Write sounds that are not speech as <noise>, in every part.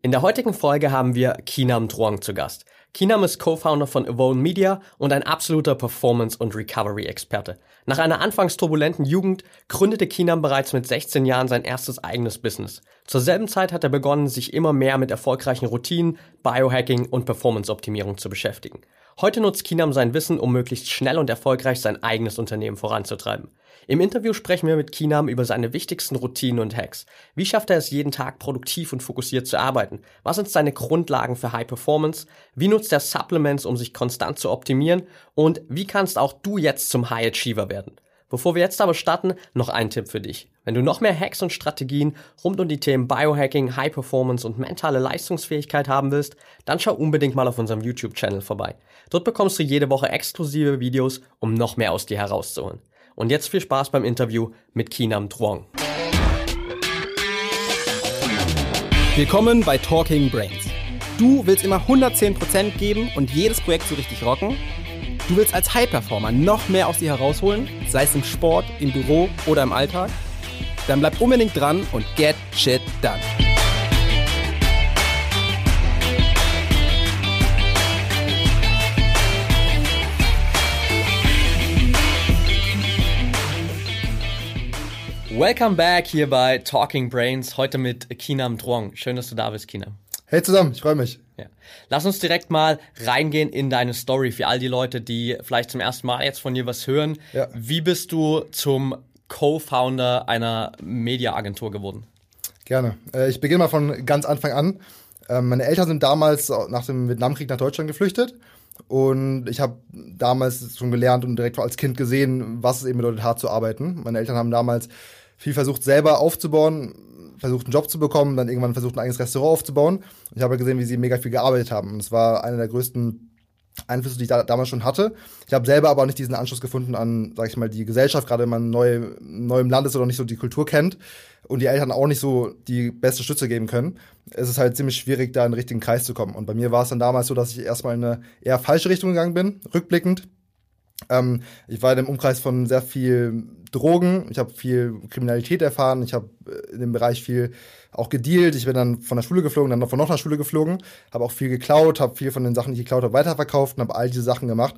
In der heutigen Folge haben wir Kinam Truong zu Gast. Kinam ist Co-Founder von Avone Media und ein absoluter Performance- und Recovery-Experte. Nach einer anfangs turbulenten Jugend gründete Kinam bereits mit 16 Jahren sein erstes eigenes Business. Zur selben Zeit hat er begonnen, sich immer mehr mit erfolgreichen Routinen, Biohacking und Performance-Optimierung zu beschäftigen. Heute nutzt Kinam sein Wissen, um möglichst schnell und erfolgreich sein eigenes Unternehmen voranzutreiben. Im Interview sprechen wir mit Kinam über seine wichtigsten Routinen und Hacks. Wie schafft er es jeden Tag produktiv und fokussiert zu arbeiten? Was sind seine Grundlagen für High Performance? Wie nutzt er Supplements, um sich konstant zu optimieren? Und wie kannst auch du jetzt zum High Achiever werden? Bevor wir jetzt aber starten, noch ein Tipp für dich. Wenn du noch mehr Hacks und Strategien rund um die Themen Biohacking, High Performance und mentale Leistungsfähigkeit haben willst, dann schau unbedingt mal auf unserem YouTube-Channel vorbei. Dort bekommst du jede Woche exklusive Videos, um noch mehr aus dir herauszuholen. Und jetzt viel Spaß beim Interview mit Kinam Truong. Willkommen bei Talking Brains. Du willst immer 110% geben und jedes Projekt so richtig rocken? Du willst als High-Performer noch mehr aus dir herausholen, sei es im Sport, im Büro oder im Alltag? Dann bleib unbedingt dran und get shit done. Welcome back hier bei Talking Brains, heute mit Kinam Truong. Schön, dass du da bist, Kinam. Hey zusammen, ich freue mich. Ja. Lass uns direkt mal reingehen in deine Story für all die Leute, die vielleicht zum ersten Mal jetzt von dir was hören. Ja. Wie bist du zum Co-Founder einer Mediaagentur geworden? Gerne. Äh, ich beginne mal von ganz Anfang an. Ähm, meine Eltern sind damals nach dem Vietnamkrieg nach Deutschland geflüchtet. Und ich habe damals schon gelernt und direkt als Kind gesehen, was es eben bedeutet, hart zu arbeiten. Meine Eltern haben damals viel versucht, selber aufzubauen, versucht, einen Job zu bekommen, dann irgendwann versucht, ein eigenes Restaurant aufzubauen. Und ich habe gesehen, wie sie mega viel gearbeitet haben. Und es war einer der größten Einflüsse, die ich da, damals schon hatte. Ich habe selber aber auch nicht diesen Anschluss gefunden an, sag ich mal, die Gesellschaft, gerade wenn man neu, neu im Land ist oder nicht so die Kultur kennt und die Eltern auch nicht so die beste Stütze geben können. Es ist halt ziemlich schwierig, da in den richtigen Kreis zu kommen. Und bei mir war es dann damals so, dass ich erstmal in eine eher falsche Richtung gegangen bin, rückblickend. Ähm, ich war in dem Umkreis von sehr viel Drogen, ich habe viel Kriminalität erfahren, ich habe äh, in dem Bereich viel auch gedealt. Ich bin dann von der Schule geflogen, dann noch von noch einer Schule geflogen, habe auch viel geklaut, habe viel von den Sachen, die ich geklaut habe, weiterverkauft und habe all diese Sachen gemacht.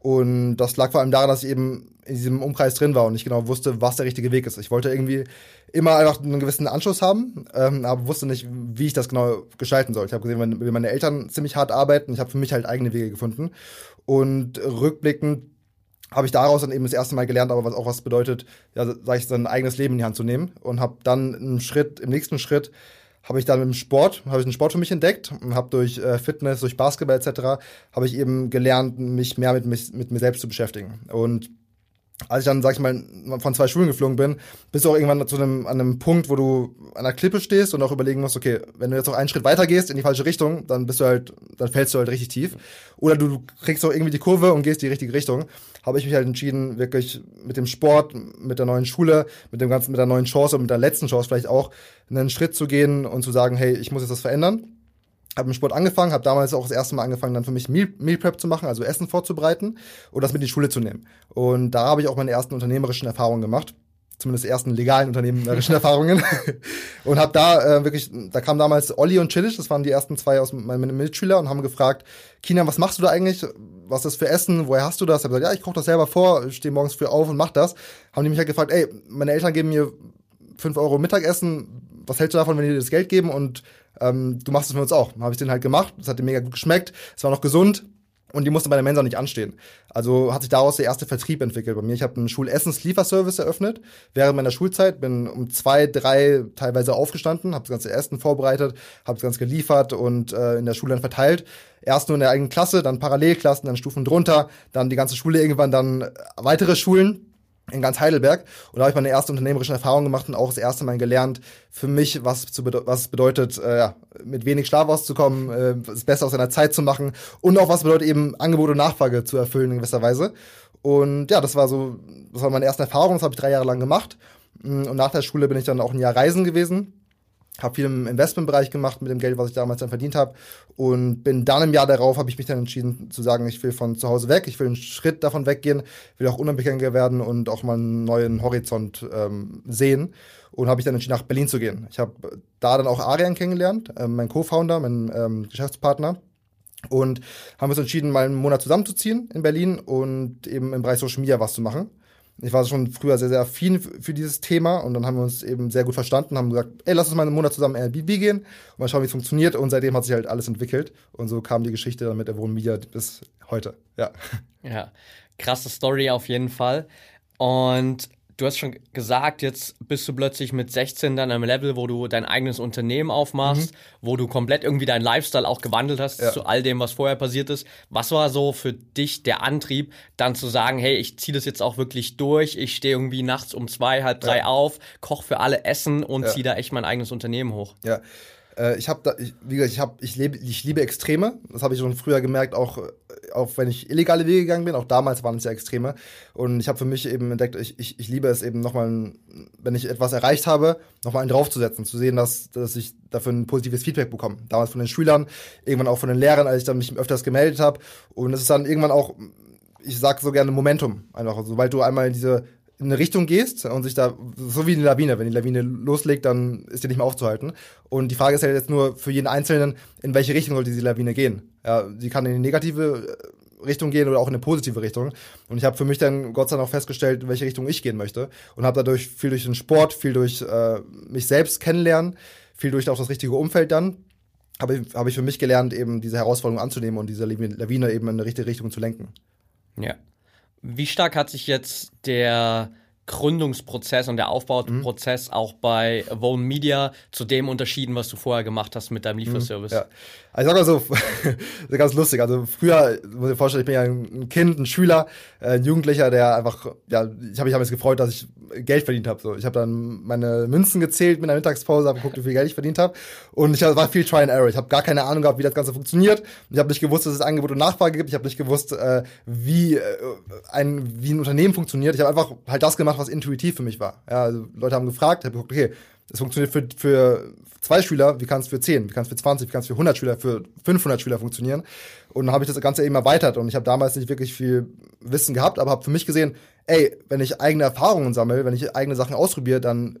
Und das lag vor allem daran, dass ich eben in diesem Umkreis drin war und nicht genau wusste, was der richtige Weg ist. Ich wollte irgendwie immer einfach einen gewissen Anschluss haben, ähm, aber wusste nicht, wie ich das genau gestalten soll. Ich habe gesehen, wie meine Eltern ziemlich hart arbeiten. Ich habe für mich halt eigene Wege gefunden. Und rückblickend habe ich daraus dann eben das erste Mal gelernt, aber was auch was bedeutet, ja, sag ich, sein eigenes Leben in die Hand zu nehmen und habe dann im Schritt, im nächsten Schritt habe ich dann im Sport, habe ich einen Sport für mich entdeckt und habe durch äh, Fitness, durch Basketball etc. habe ich eben gelernt, mich mehr mit, mich, mit mir selbst zu beschäftigen und als ich dann, sag ich mal, von zwei Schulen geflogen bin, bist du auch irgendwann zu einem, an einem Punkt, wo du an einer Klippe stehst und auch überlegen musst, okay, wenn du jetzt noch einen Schritt weiter gehst in die falsche Richtung, dann bist du halt, dann fällst du halt richtig tief. Oder du kriegst auch irgendwie die Kurve und gehst die richtige Richtung. Habe ich mich halt entschieden, wirklich mit dem Sport, mit der neuen Schule, mit dem ganzen, mit der neuen Chance und mit der letzten Chance vielleicht auch, einen Schritt zu gehen und zu sagen, hey, ich muss jetzt das verändern habe im Sport angefangen, habe damals auch das erste Mal angefangen, dann für mich Meal, Meal Prep zu machen, also Essen vorzubereiten und das mit in die Schule zu nehmen. Und da habe ich auch meine ersten unternehmerischen Erfahrungen gemacht, zumindest ersten legalen unternehmerischen <laughs> Erfahrungen und habe da äh, wirklich, da kam damals Olli und Chillish, das waren die ersten zwei aus meinen Mitschüler und haben gefragt, Kina, was machst du da eigentlich? Was ist das für Essen? Woher hast du das? Ich habe gesagt, ja, ich koche das selber vor, stehe morgens früh auf und mach das. Haben die mich halt gefragt, ey, meine Eltern geben mir fünf Euro Mittagessen, was hältst du davon, wenn die dir das Geld geben und ähm, du machst es für uns auch. Habe ich den halt gemacht, das hat dir mega gut geschmeckt, es war noch gesund und die musste bei der Mensa nicht anstehen. Also hat sich daraus der erste Vertrieb entwickelt bei mir. Ich habe einen Schulessenslieferservice eröffnet während meiner Schulzeit, bin um zwei, drei teilweise aufgestanden, habe das ganze Essen vorbereitet, habe das Ganze geliefert und äh, in der Schule dann verteilt. Erst nur in der eigenen Klasse, dann Parallelklassen, dann Stufen drunter, dann die ganze Schule irgendwann, dann weitere Schulen in ganz Heidelberg. Und da habe ich meine erste unternehmerische Erfahrung gemacht und auch das erste Mal gelernt, für mich, was, zu was bedeutet, äh, ja, mit wenig Schlaf auszukommen, äh, das Beste aus seiner Zeit zu machen und auch was bedeutet eben Angebot und Nachfrage zu erfüllen in gewisser Weise. Und ja, das war so, das war meine erste Erfahrung, das habe ich drei Jahre lang gemacht. Und nach der Schule bin ich dann auch ein Jahr reisen gewesen habe viel im Investmentbereich gemacht mit dem Geld, was ich damals dann verdient habe und bin dann im Jahr darauf habe ich mich dann entschieden zu sagen, ich will von zu Hause weg, ich will einen Schritt davon weggehen, will auch unabhängiger werden und auch mal einen neuen Horizont ähm, sehen und habe ich dann entschieden nach Berlin zu gehen. Ich habe da dann auch Arian kennengelernt, äh, mein Co-Founder, mein ähm, Geschäftspartner und haben uns entschieden, mal einen Monat zusammenzuziehen in Berlin und eben im Bereich Social Media was zu machen. Ich war schon früher sehr, sehr affin für dieses Thema und dann haben wir uns eben sehr gut verstanden, haben gesagt, ey, lass uns mal einen Monat zusammen Airbnb gehen und mal schauen, wie es funktioniert. Und seitdem hat sich halt alles entwickelt. Und so kam die Geschichte dann mit der Media bis heute. Ja. Ja, krasse Story auf jeden Fall. Und du hast schon gesagt, jetzt bist du plötzlich mit 16 dann am Level, wo du dein eigenes Unternehmen aufmachst, mhm. wo du komplett irgendwie deinen Lifestyle auch gewandelt hast ja. zu all dem, was vorher passiert ist. Was war so für dich der Antrieb, dann zu sagen, hey, ich ziehe das jetzt auch wirklich durch, ich stehe irgendwie nachts um zwei, halb drei ja. auf, koch für alle Essen und ja. ziehe da echt mein eigenes Unternehmen hoch? Ja, äh, ich habe da, ich, wie gesagt, ich habe, ich lebe, ich liebe Extreme. Das habe ich schon früher gemerkt, auch, auch wenn ich illegale Wege gegangen bin. Auch damals waren es ja Extreme. Und ich habe für mich eben entdeckt, ich, ich, ich liebe es eben nochmal, wenn ich etwas erreicht habe, nochmal einen draufzusetzen, zu sehen, dass, dass ich dafür ein positives Feedback bekomme. Damals von den Schülern, irgendwann auch von den Lehrern, als ich dann mich öfters gemeldet habe. Und es ist dann irgendwann auch, ich sag so gerne Momentum. Einfach, sobald du einmal diese in eine Richtung gehst und sich da, so wie eine Lawine, wenn die Lawine loslegt, dann ist die nicht mehr aufzuhalten. Und die Frage ist halt jetzt nur für jeden Einzelnen, in welche Richtung soll diese Lawine gehen? Ja, sie kann in die negative äh, Richtung gehen oder auch in eine positive Richtung. Und ich habe für mich dann Gott sei Dank auch festgestellt, in welche Richtung ich gehen möchte. Und habe dadurch viel durch den Sport, viel durch äh, mich selbst kennenlernen, viel durch auch das richtige Umfeld dann, habe ich, hab ich für mich gelernt, eben diese Herausforderung anzunehmen und diese Lawine eben in eine richtige Richtung zu lenken. Ja. Wie stark hat sich jetzt der Gründungsprozess und der Aufbauprozess mhm. auch bei Vone Media zu dem unterschieden, was du vorher gemacht hast mit deinem mhm. Lieferservice? Ja. Also ich sag mal so, ganz lustig. Also früher, muss ich vorstellen, ich bin ja ein Kind, ein Schüler, ein Jugendlicher, der einfach, ja, ich habe mich jetzt gefreut, dass ich Geld verdient habe. So, ich habe dann meine Münzen gezählt mit einer Mittagspause, habe geguckt, wie viel Geld ich verdient habe. Und ich war viel Try and Error. Ich habe gar keine Ahnung gehabt, wie das Ganze funktioniert. Ich habe nicht gewusst, dass es Angebot und Nachfrage gibt. Ich habe nicht gewusst, äh, wie, äh, ein, wie ein Unternehmen funktioniert. Ich habe einfach halt das gemacht, was intuitiv für mich war. Ja, also Leute haben gefragt, ich habe geguckt, okay, das funktioniert für, für zwei Schüler, wie kann es für zehn, wie kann es für 20, wie kann es für 100 Schüler, für 500 Schüler funktionieren. Und dann habe ich das Ganze eben erweitert und ich habe damals nicht wirklich viel Wissen gehabt, aber habe für mich gesehen, ey, wenn ich eigene Erfahrungen sammle, wenn ich eigene Sachen ausprobiere, dann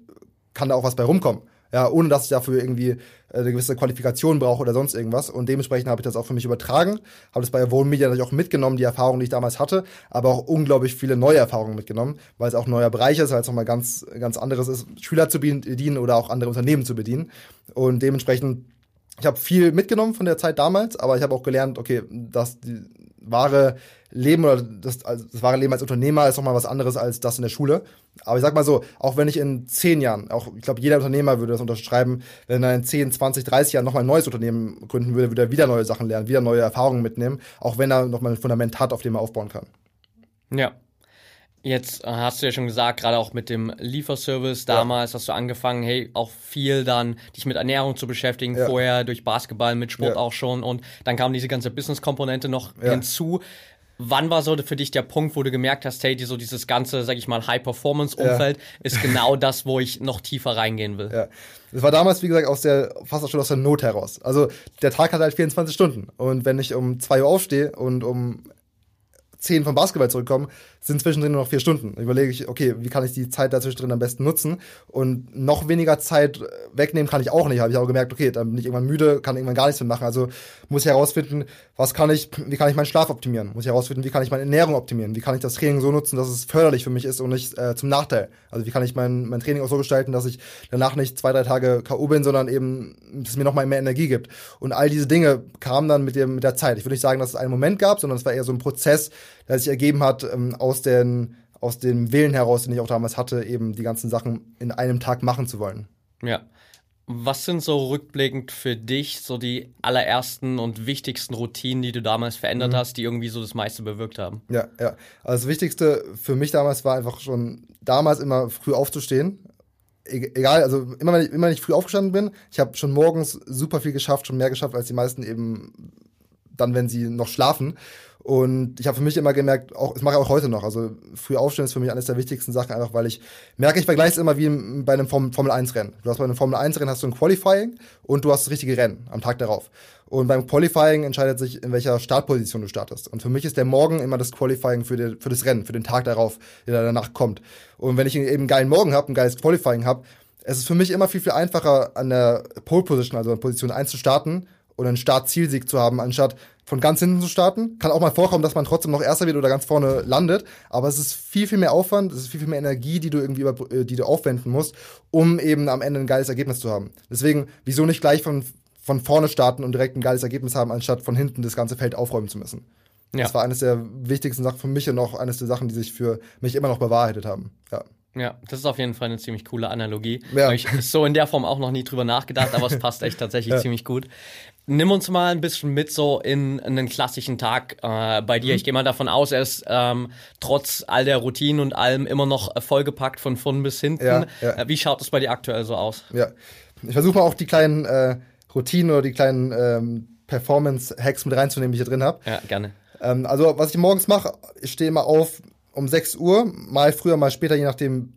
kann da auch was bei rumkommen ja, ohne dass ich dafür irgendwie äh, eine gewisse Qualifikation brauche oder sonst irgendwas. Und dementsprechend habe ich das auch für mich übertragen, habe das bei Evolve Media natürlich auch mitgenommen, die Erfahrungen, die ich damals hatte, aber auch unglaublich viele neue Erfahrungen mitgenommen, weil es auch ein neuer Bereich ist, weil es nochmal ganz, ganz anderes ist, Schüler zu bedienen oder auch andere Unternehmen zu bedienen. Und dementsprechend ich habe viel mitgenommen von der Zeit damals, aber ich habe auch gelernt, okay, dass die wahre Leben oder das, also das wahre Leben als Unternehmer ist nochmal was anderes als das in der Schule. Aber ich sag mal so, auch wenn ich in zehn Jahren, auch ich glaube, jeder Unternehmer würde das unterschreiben, wenn er in 10, 20, 30 Jahren nochmal ein neues Unternehmen gründen würde, würde er wieder neue Sachen lernen, wieder neue Erfahrungen mitnehmen, auch wenn er nochmal ein Fundament hat, auf dem er aufbauen kann. Ja, Jetzt hast du ja schon gesagt, gerade auch mit dem Lieferservice damals ja. hast du angefangen, hey, auch viel dann dich mit Ernährung zu beschäftigen, ja. vorher durch Basketball, mit Sport ja. auch schon und dann kam diese ganze Business-Komponente noch hinzu. Wann war so für dich der Punkt, wo du gemerkt hast, hey, die, so dieses ganze, sag ich mal, High-Performance-Umfeld ist genau das, wo ich noch tiefer reingehen will? Ja. Das war damals, wie gesagt, aus der, fast auch schon aus der Not heraus. Also, der Tag hat halt 24 Stunden. Und wenn ich um 2 Uhr aufstehe und um 10 vom Basketball zurückkomme, sind zwischendrin nur noch vier Stunden. Überlege ich, okay, wie kann ich die Zeit dazwischen am besten nutzen? Und noch weniger Zeit wegnehmen kann ich auch nicht. Habe ich auch gemerkt, okay, dann bin ich irgendwann müde, kann irgendwann gar nichts mehr machen. Also muss ich herausfinden, was kann ich, wie kann ich meinen Schlaf optimieren? Muss ich herausfinden, wie kann ich meine Ernährung optimieren? Wie kann ich das Training so nutzen, dass es förderlich für mich ist und nicht äh, zum Nachteil? Also wie kann ich mein, mein Training auch so gestalten, dass ich danach nicht zwei, drei Tage K.O. bin, sondern eben es mir nochmal mehr Energie gibt. Und all diese Dinge kamen dann mit, dem, mit der Zeit. Ich würde nicht sagen, dass es einen Moment gab, sondern es war eher so ein Prozess, der sich ergeben hat ähm, aus den aus dem Willen heraus, den ich auch damals hatte, eben die ganzen Sachen in einem Tag machen zu wollen. Ja. Was sind so rückblickend für dich so die allerersten und wichtigsten Routinen, die du damals verändert mhm. hast, die irgendwie so das meiste bewirkt haben? Ja, ja. Also das Wichtigste für mich damals war einfach schon damals immer früh aufzustehen. E egal, also immer wenn ich, immer wenn ich früh aufgestanden bin, ich habe schon morgens super viel geschafft, schon mehr geschafft als die meisten eben dann, wenn sie noch schlafen. Und ich habe für mich immer gemerkt, auch, das mache ich auch heute noch. Also früh aufstehen ist für mich eines der wichtigsten Sachen, einfach weil ich merke, ich vergleiche es immer wie bei einem Formel 1 Rennen. Du hast bei einem Formel 1 Rennen hast du ein Qualifying und du hast das richtige Rennen am Tag darauf. Und beim Qualifying entscheidet sich, in welcher Startposition du startest. Und für mich ist der Morgen immer das Qualifying für, die, für das Rennen, für den Tag darauf, der danach kommt. Und wenn ich eben einen geilen Morgen habe, ein geiles Qualifying habe, es ist für mich immer viel, viel einfacher, an der Pole Position, also an Position 1 zu starten und einen Start-Zielsieg zu haben, anstatt von ganz hinten zu starten. Kann auch mal vorkommen, dass man trotzdem noch Erster wird oder ganz vorne landet. Aber es ist viel, viel mehr Aufwand, es ist viel, viel mehr Energie, die du irgendwie über, äh, die du aufwenden musst, um eben am Ende ein geiles Ergebnis zu haben. Deswegen, wieso nicht gleich von, von vorne starten und direkt ein geiles Ergebnis haben, anstatt von hinten das ganze Feld aufräumen zu müssen. Ja. Das war eines der wichtigsten Sachen für mich und auch eines der Sachen, die sich für mich immer noch bewahrheitet haben. Ja. Ja, das ist auf jeden Fall eine ziemlich coole Analogie. Ja. Ich so in der Form auch noch nie drüber nachgedacht, aber es passt echt tatsächlich <laughs> ja. ziemlich gut. Nimm uns mal ein bisschen mit so in, einen klassischen Tag äh, bei dir. Mhm. Ich gehe mal davon aus, er ist ähm, trotz all der Routinen und allem immer noch vollgepackt von vorn bis hinten. Ja, ja. Äh, wie schaut es bei dir aktuell so aus? Ja, ich versuche mal auch die kleinen äh, Routinen oder die kleinen ähm, Performance-Hacks mit reinzunehmen, die ich hier drin habe. Ja, gerne. Ähm, also was ich morgens mache, ich stehe immer auf um 6 Uhr, mal früher, mal später, je nachdem,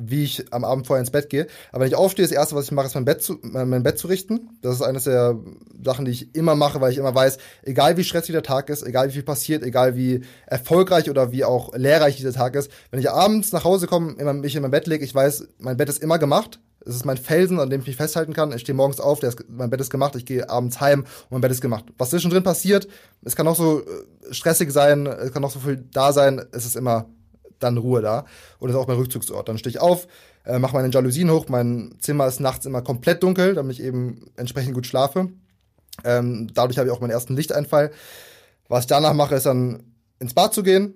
wie ich am Abend vorher ins Bett gehe. Aber wenn ich aufstehe, das erste, was ich mache, ist mein Bett zu, mein Bett zu richten. Das ist eines der Sachen, die ich immer mache, weil ich immer weiß, egal wie stressig der Tag ist, egal wie viel passiert, egal wie erfolgreich oder wie auch lehrreich dieser Tag ist, wenn ich abends nach Hause komme, immer mich in mein Bett lege, ich weiß, mein Bett ist immer gemacht. Es ist mein Felsen, an dem ich mich festhalten kann. Ich stehe morgens auf, ist, mein Bett ist gemacht, ich gehe abends heim und mein Bett ist gemacht. Was zwischendrin passiert, es kann auch so äh, stressig sein, es kann auch so viel da sein, es ist immer dann Ruhe da. Und das ist auch mein Rückzugsort. Dann stehe ich auf, äh, mache meine Jalousien hoch. Mein Zimmer ist nachts immer komplett dunkel, damit ich eben entsprechend gut schlafe. Ähm, dadurch habe ich auch meinen ersten Lichteinfall. Was ich danach mache, ist dann ins Bad zu gehen,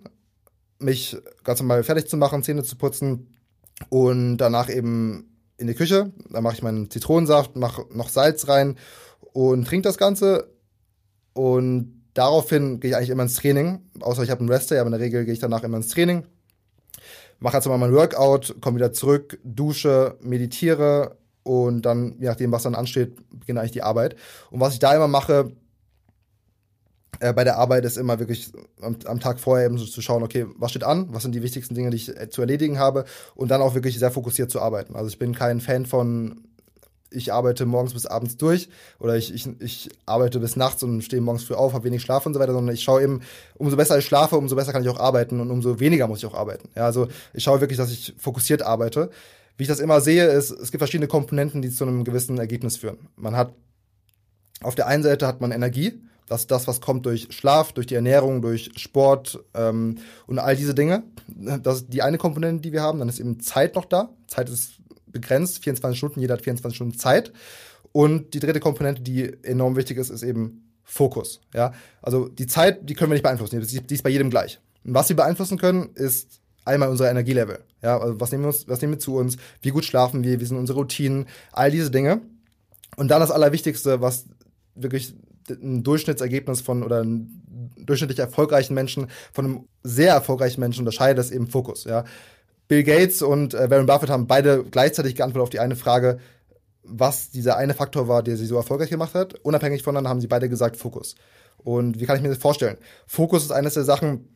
mich ganz normal fertig zu machen, Zähne zu putzen und danach eben in die Küche. Da mache ich meinen Zitronensaft, mache noch Salz rein und trinke das Ganze. Und daraufhin gehe ich eigentlich immer ins Training. Außer ich habe einen Rest aber in der Regel gehe ich danach immer ins Training mache jetzt mal mein Workout, komme wieder zurück, dusche, meditiere und dann, je nachdem, was dann ansteht, beginne eigentlich die Arbeit. Und was ich da immer mache, äh, bei der Arbeit ist immer wirklich am, am, Tag vorher eben so zu schauen, okay, was steht an, was sind die wichtigsten Dinge, die ich äh, zu erledigen habe und dann auch wirklich sehr fokussiert zu arbeiten. Also ich bin kein Fan von ich arbeite morgens bis abends durch oder ich, ich, ich arbeite bis nachts und stehe morgens früh auf, habe wenig Schlaf und so weiter, sondern ich schaue eben, umso besser ich schlafe, umso besser kann ich auch arbeiten und umso weniger muss ich auch arbeiten. Ja, also ich schaue wirklich, dass ich fokussiert arbeite. Wie ich das immer sehe, ist, es gibt verschiedene Komponenten, die zu einem gewissen Ergebnis führen. Man hat auf der einen Seite hat man Energie, das ist das, was kommt durch Schlaf, durch die Ernährung, durch Sport ähm, und all diese Dinge. Das ist die eine Komponente, die wir haben. Dann ist eben Zeit noch da. Zeit ist begrenzt, 24 Stunden, jeder hat 24 Stunden Zeit. Und die dritte Komponente, die enorm wichtig ist, ist eben Fokus. Ja, also die Zeit, die können wir nicht beeinflussen. Die ist bei jedem gleich. Und was wir beeinflussen können, ist einmal unser Energielevel. Ja, also was nehmen wir uns, was nehmen wir zu uns? Wie gut schlafen wir? Wie sind unsere Routinen? All diese Dinge. Und dann das Allerwichtigste, was wirklich ein Durchschnittsergebnis von oder ein durchschnittlich erfolgreichen Menschen von einem sehr erfolgreichen Menschen unterscheidet, ist eben Fokus. Ja, Bill Gates und äh, Warren Buffett haben beide gleichzeitig geantwortet auf die eine Frage, was dieser eine Faktor war, der sie so erfolgreich gemacht hat. Unabhängig voneinander haben sie beide gesagt Fokus. Und wie kann ich mir das vorstellen? Fokus ist eines der Sachen,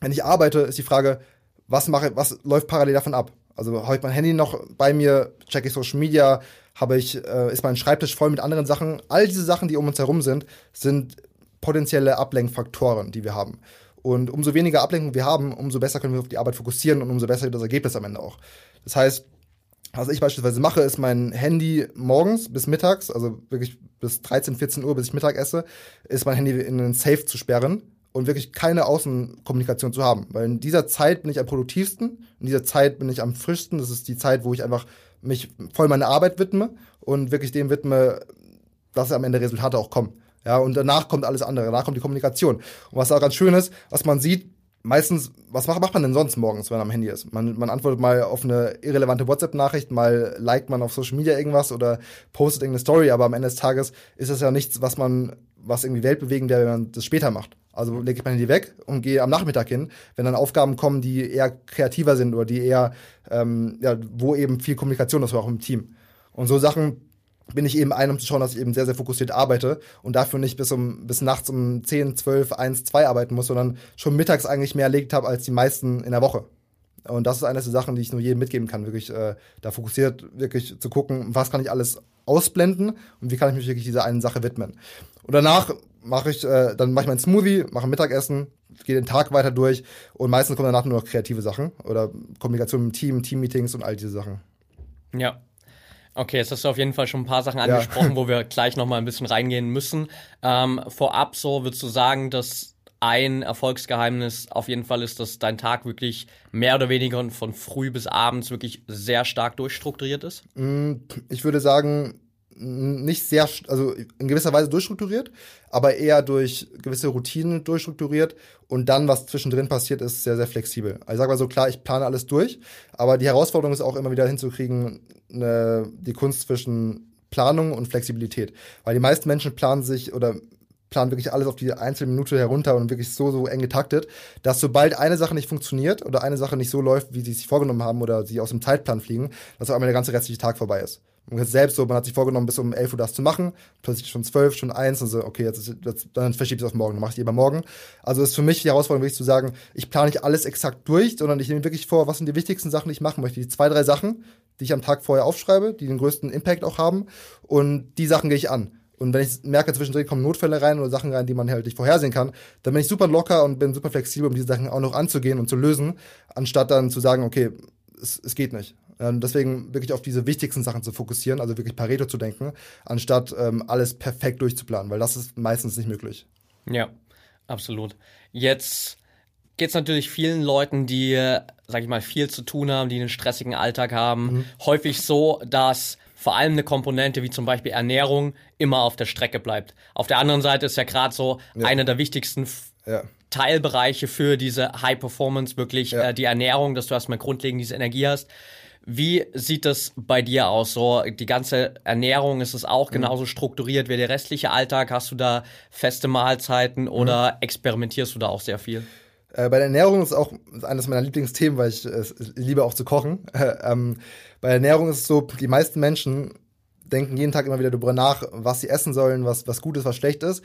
wenn ich arbeite, ist die Frage, was mache, was läuft parallel davon ab? Also habe ich mein Handy noch bei mir, checke ich Social Media, habe ich, äh, ist mein Schreibtisch voll mit anderen Sachen. All diese Sachen, die um uns herum sind, sind potenzielle Ablenkfaktoren, die wir haben. Und umso weniger Ablenkung wir haben, umso besser können wir auf die Arbeit fokussieren und umso besser wird das Ergebnis am Ende auch. Das heißt, was ich beispielsweise mache, ist mein Handy morgens bis mittags, also wirklich bis 13, 14 Uhr, bis ich Mittag esse, ist mein Handy in einen Safe zu sperren und wirklich keine Außenkommunikation zu haben. Weil in dieser Zeit bin ich am produktivsten, in dieser Zeit bin ich am frischsten. Das ist die Zeit, wo ich einfach mich voll meiner Arbeit widme und wirklich dem widme, dass am Ende Resultate auch kommen. Ja, und danach kommt alles andere, danach kommt die Kommunikation. Und was da ganz schön ist, was man sieht, meistens, was macht, macht man denn sonst morgens, wenn man am Handy ist? Man, man antwortet mal auf eine irrelevante WhatsApp-Nachricht, mal liked man auf Social Media irgendwas oder postet irgendeine Story, aber am Ende des Tages ist das ja nichts, was man, was irgendwie weltbewegend wäre, wenn man das später macht. Also lege ich mein Handy weg und gehe am Nachmittag hin, wenn dann Aufgaben kommen, die eher kreativer sind oder die eher, ähm, ja, wo eben viel Kommunikation ist, auch im Team. Und so Sachen bin ich eben ein, um zu schauen, dass ich eben sehr, sehr fokussiert arbeite und dafür nicht bis um bis nachts um 10, 12, 1, 2 arbeiten muss, sondern schon mittags eigentlich mehr erledigt habe als die meisten in der Woche. Und das ist eine der Sachen, die ich nur jedem mitgeben kann, wirklich äh, da fokussiert wirklich zu gucken, was kann ich alles ausblenden und wie kann ich mich wirklich dieser einen Sache widmen. Und danach mache ich, äh, dann mache ich meinen Smoothie, mache Mittagessen, gehe den Tag weiter durch und meistens kommen danach nur noch kreative Sachen oder Kommunikation mit dem Team, Teammeetings und all diese Sachen. Ja, Okay, jetzt hast du auf jeden Fall schon ein paar Sachen angesprochen, ja. wo wir <laughs> gleich noch mal ein bisschen reingehen müssen. Ähm, vorab so, würdest du sagen, dass ein Erfolgsgeheimnis auf jeden Fall ist, dass dein Tag wirklich mehr oder weniger von früh bis abends wirklich sehr stark durchstrukturiert ist? Mm, ich würde sagen, nicht sehr, also in gewisser Weise durchstrukturiert, aber eher durch gewisse Routinen durchstrukturiert und dann, was zwischendrin passiert, ist sehr, sehr flexibel. Also ich sag mal so, klar, ich plane alles durch, aber die Herausforderung ist auch immer wieder hinzukriegen, eine, die Kunst zwischen Planung und Flexibilität. Weil die meisten Menschen planen sich oder planen wirklich alles auf die einzelne Minute herunter und wirklich so, so eng getaktet, dass sobald eine Sache nicht funktioniert oder eine Sache nicht so läuft, wie sie sich vorgenommen haben oder sie aus dem Zeitplan fliegen, dass auf einmal der ganze restliche Tag vorbei ist. Man selbst so, man hat sich vorgenommen, bis um 11 Uhr das zu machen, plötzlich schon 12, schon 1, und so, okay, jetzt, jetzt dann verschiebt es auf morgen, dann mache ich lieber morgen. Also ist für mich die Herausforderung wirklich zu sagen, ich plane nicht alles exakt durch, sondern ich nehme wirklich vor, was sind die wichtigsten Sachen, die ich machen möchte. Die zwei, drei Sachen, die ich am Tag vorher aufschreibe, die den größten Impact auch haben und die Sachen gehe ich an. Und wenn ich merke, zwischendrin kommen Notfälle rein oder Sachen rein, die man halt nicht vorhersehen kann, dann bin ich super locker und bin super flexibel, um diese Sachen auch noch anzugehen und zu lösen, anstatt dann zu sagen, okay, es, es geht nicht. Ähm, deswegen wirklich auf diese wichtigsten Sachen zu fokussieren, also wirklich Pareto zu denken, anstatt ähm, alles perfekt durchzuplanen, weil das ist meistens nicht möglich. Ja, absolut. Jetzt geht es natürlich vielen Leuten, die, sag ich mal, viel zu tun haben, die einen stressigen Alltag haben, mhm. häufig so, dass vor allem eine Komponente wie zum Beispiel Ernährung immer auf der Strecke bleibt. Auf der anderen Seite ist ja gerade so ja. einer der wichtigsten ja. Teilbereiche für diese High Performance wirklich ja. äh, die Ernährung, dass du erstmal grundlegend diese Energie hast. Wie sieht das bei dir aus? So, die ganze Ernährung, ist es auch mhm. genauso strukturiert wie der restliche Alltag? Hast du da feste Mahlzeiten oder mhm. experimentierst du da auch sehr viel? Äh, bei der Ernährung ist auch eines meiner Lieblingsthemen, weil ich äh, liebe auch zu kochen. <laughs> ähm, bei der Ernährung ist es so, die meisten Menschen denken jeden Tag immer wieder darüber nach, was sie essen sollen, was, was gut ist, was schlecht ist.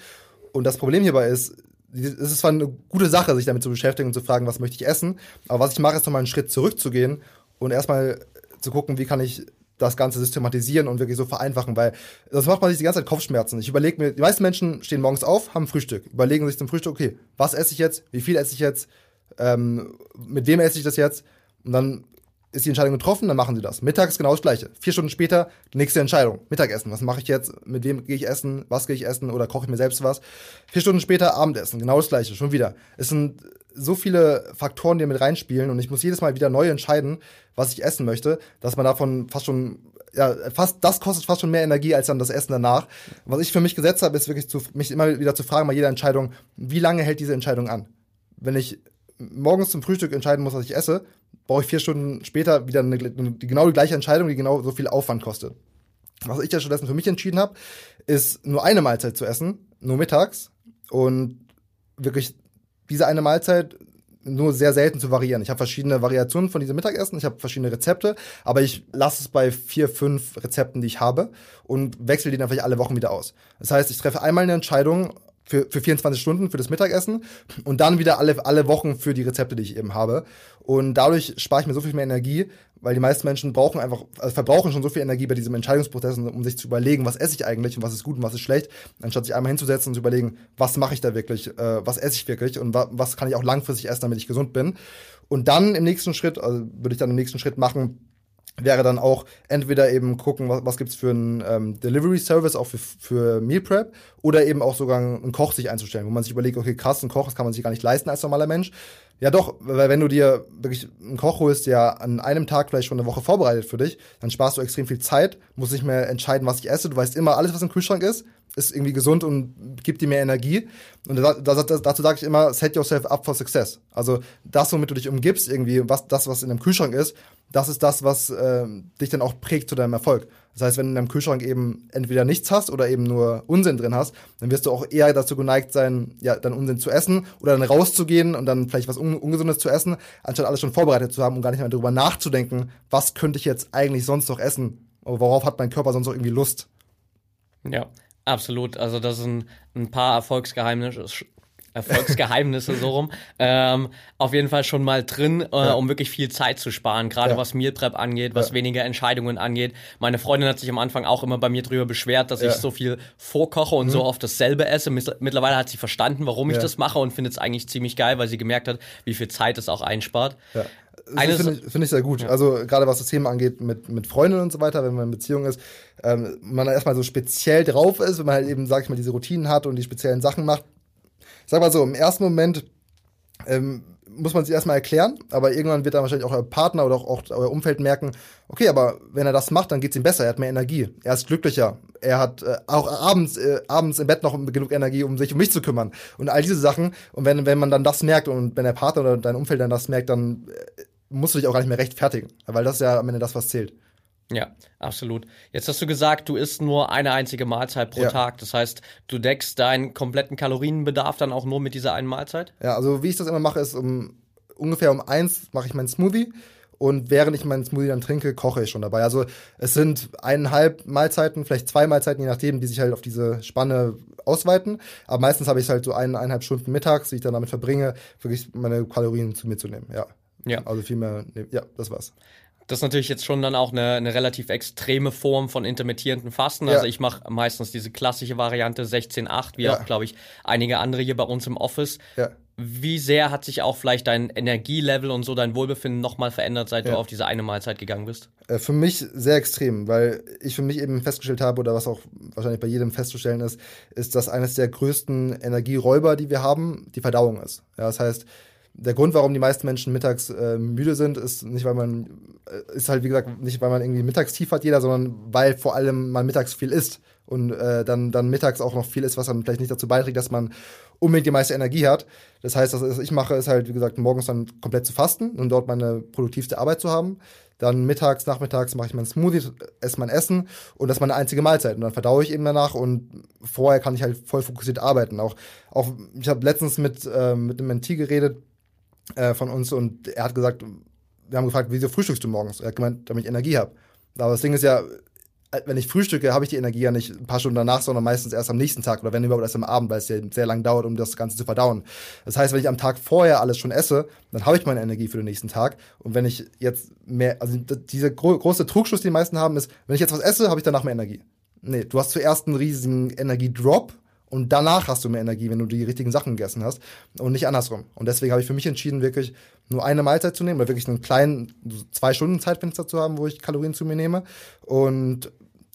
Und das Problem hierbei ist, es ist zwar eine gute Sache, sich damit zu beschäftigen und zu fragen, was möchte ich essen, aber was ich mache, ist nochmal einen Schritt zurückzugehen und erstmal zu gucken, wie kann ich das Ganze systematisieren und wirklich so vereinfachen, weil das macht man sich die ganze Zeit Kopfschmerzen. Ich überlege mir, die meisten Menschen stehen morgens auf, haben Frühstück, überlegen sich zum Frühstück, okay, was esse ich jetzt, wie viel esse ich jetzt, ähm, mit wem esse ich das jetzt und dann ist die Entscheidung getroffen, dann machen sie das. Mittags genau das gleiche. Vier Stunden später, nächste Entscheidung. Mittagessen. Was mache ich jetzt? Mit wem gehe ich essen? Was gehe ich essen? Oder koche ich mir selbst was? Vier Stunden später Abendessen. Genau das gleiche. Schon wieder. Es sind so viele Faktoren, die mit reinspielen und ich muss jedes Mal wieder neu entscheiden, was ich essen möchte, dass man davon fast schon ja, fast, das kostet fast schon mehr Energie als dann das Essen danach. Was ich für mich gesetzt habe, ist wirklich zu, mich immer wieder zu fragen bei jeder Entscheidung, wie lange hält diese Entscheidung an? Wenn ich morgens zum Frühstück entscheiden muss, was ich esse, brauche ich vier Stunden später wieder eine, eine, genau die gleiche Entscheidung, die genau so viel Aufwand kostet. Was ich ja stattdessen für mich entschieden habe, ist nur eine Mahlzeit zu essen, nur mittags und wirklich diese eine Mahlzeit nur sehr selten zu variieren. Ich habe verschiedene Variationen von diesem Mittagessen, ich habe verschiedene Rezepte, aber ich lasse es bei vier, fünf Rezepten, die ich habe und wechsle die dann vielleicht alle Wochen wieder aus. Das heißt, ich treffe einmal eine Entscheidung für, für 24 Stunden für das Mittagessen und dann wieder alle, alle Wochen für die Rezepte, die ich eben habe. Und dadurch spare ich mir so viel mehr Energie, weil die meisten Menschen brauchen einfach, also verbrauchen schon so viel Energie bei diesem Entscheidungsprozess, um sich zu überlegen, was esse ich eigentlich und was ist gut und was ist schlecht, anstatt sich einmal hinzusetzen und zu überlegen, was mache ich da wirklich, äh, was esse ich wirklich und wa was kann ich auch langfristig essen, damit ich gesund bin. Und dann im nächsten Schritt, also würde ich dann im nächsten Schritt machen, wäre dann auch entweder eben gucken, was, was gibt's für einen ähm, Delivery Service auch für, für Meal Prep oder eben auch sogar einen Koch sich einzustellen, wo man sich überlegt, okay, krass, ein Koch, das kann man sich gar nicht leisten als normaler Mensch. Ja doch, weil wenn du dir wirklich einen Koch holst, der an einem Tag vielleicht schon eine Woche vorbereitet für dich, dann sparst du extrem viel Zeit, musst nicht mehr entscheiden, was ich esse. Du weißt immer, alles, was im Kühlschrank ist, ist irgendwie gesund und gibt dir mehr Energie. Und da, da, dazu sage ich immer, set yourself up for success. Also das, womit du dich umgibst, irgendwie, was das, was in einem Kühlschrank ist, das ist das, was äh, dich dann auch prägt zu deinem Erfolg. Das heißt, wenn du in deinem Kühlschrank eben entweder nichts hast oder eben nur Unsinn drin hast, dann wirst du auch eher dazu geneigt sein, ja, dann Unsinn zu essen oder dann rauszugehen und dann vielleicht was Un Ungesundes zu essen, anstatt alles schon vorbereitet zu haben und gar nicht mehr darüber nachzudenken, was könnte ich jetzt eigentlich sonst noch essen? Worauf hat mein Körper sonst noch irgendwie Lust? Ja, absolut. Also das sind ein paar Erfolgsgeheimnisse, Erfolgsgeheimnisse so rum, ähm, auf jeden Fall schon mal drin, äh, ja. um wirklich viel Zeit zu sparen, gerade ja. was Meal Prep angeht, was ja. weniger Entscheidungen angeht. Meine Freundin hat sich am Anfang auch immer bei mir drüber beschwert, dass ich so viel vorkoche und mhm. so oft dasselbe esse. Mittlerweile hat sie verstanden, warum ich das mache und findet es eigentlich ziemlich geil, weil sie gemerkt hat, wie viel Zeit es auch einspart. Ja. Das finde ich, find ich, sehr gut. Ja. Also gerade was das Thema angeht mit, mit Freunden und so weiter, wenn man in Beziehung ist, ähm, man erstmal so speziell drauf ist, wenn man halt eben, sag ich mal, diese Routinen hat und die speziellen Sachen macht, sag mal so, im ersten Moment ähm, muss man sich erstmal erklären, aber irgendwann wird dann wahrscheinlich auch euer Partner oder auch, auch euer Umfeld merken, okay, aber wenn er das macht, dann geht's ihm besser, er hat mehr Energie, er ist glücklicher, er hat äh, auch abends, äh, abends im Bett noch genug Energie, um sich um mich zu kümmern und all diese Sachen. Und wenn, wenn man dann das merkt und wenn der Partner oder dein Umfeld dann das merkt, dann äh, musst du dich auch gar nicht mehr rechtfertigen, weil das ist ja am Ende das, was zählt. Ja, absolut. Jetzt hast du gesagt, du isst nur eine einzige Mahlzeit pro ja. Tag. Das heißt, du deckst deinen kompletten Kalorienbedarf dann auch nur mit dieser einen Mahlzeit? Ja, also wie ich das immer mache, ist um ungefähr um eins mache ich meinen Smoothie und während ich meinen Smoothie dann trinke, koche ich schon dabei. Also es sind eineinhalb Mahlzeiten, vielleicht zwei Mahlzeiten, je nachdem, die sich halt auf diese Spanne ausweiten. Aber meistens habe ich halt so eineinhalb Stunden mittags, die ich dann damit verbringe, wirklich meine Kalorien zu mir zu nehmen. Ja. Ja. Also viel mehr, ja, das war's. Das ist natürlich jetzt schon dann auch eine, eine relativ extreme Form von intermittierenden Fasten. Also ja. ich mache meistens diese klassische Variante 16-8, wie ja. auch, glaube ich, einige andere hier bei uns im Office. Ja. Wie sehr hat sich auch vielleicht dein Energielevel und so dein Wohlbefinden nochmal verändert, seit du auf diese eine Mahlzeit gegangen bist? Äh, für mich sehr extrem, weil ich für mich eben festgestellt habe, oder was auch wahrscheinlich bei jedem festzustellen ist, ist, dass eines der größten Energieräuber, die wir haben, die Verdauung ist. Ja, das heißt, der Grund, warum die meisten Menschen mittags äh, müde sind, ist nicht, weil man, äh, ist halt wie gesagt nicht, weil man irgendwie Mittagstief hat jeder, sondern weil vor allem man mittags viel isst und äh, dann, dann mittags auch noch viel ist, was dann vielleicht nicht dazu beiträgt, dass man unbedingt die meiste Energie hat. Das heißt, was ich mache, ist halt, wie gesagt, morgens dann komplett zu fasten und dort meine produktivste Arbeit zu haben. Dann mittags, nachmittags mache ich meinen Smoothie, esse mein Essen und das ist meine einzige Mahlzeit. Und dann verdaue ich eben danach und vorher kann ich halt voll fokussiert arbeiten. Auch, auch ich habe letztens mit, äh, mit einem Mentee geredet, äh, von uns und er hat gesagt, wir haben gefragt, wieso frühstückst du morgens? Er hat gemeint, damit ich Energie habe. Aber das Ding ist ja, wenn ich frühstücke, habe ich die Energie ja nicht ein paar Stunden danach, sondern meistens erst am nächsten Tag oder wenn überhaupt erst am Abend, weil es ja sehr lang dauert, um das Ganze zu verdauen. Das heißt, wenn ich am Tag vorher alles schon esse, dann habe ich meine Energie für den nächsten Tag. Und wenn ich jetzt mehr, also dieser gro große Trugschluss, den die meisten haben, ist, wenn ich jetzt was esse, habe ich danach mehr Energie. Nee, du hast zuerst einen riesigen Energiedrop und danach hast du mehr Energie, wenn du die richtigen Sachen gegessen hast und nicht andersrum. Und deswegen habe ich für mich entschieden, wirklich nur eine Mahlzeit zu nehmen oder wirklich einen kleinen zwei Stunden Zeitfenster zu haben, wo ich Kalorien zu mir nehme. Und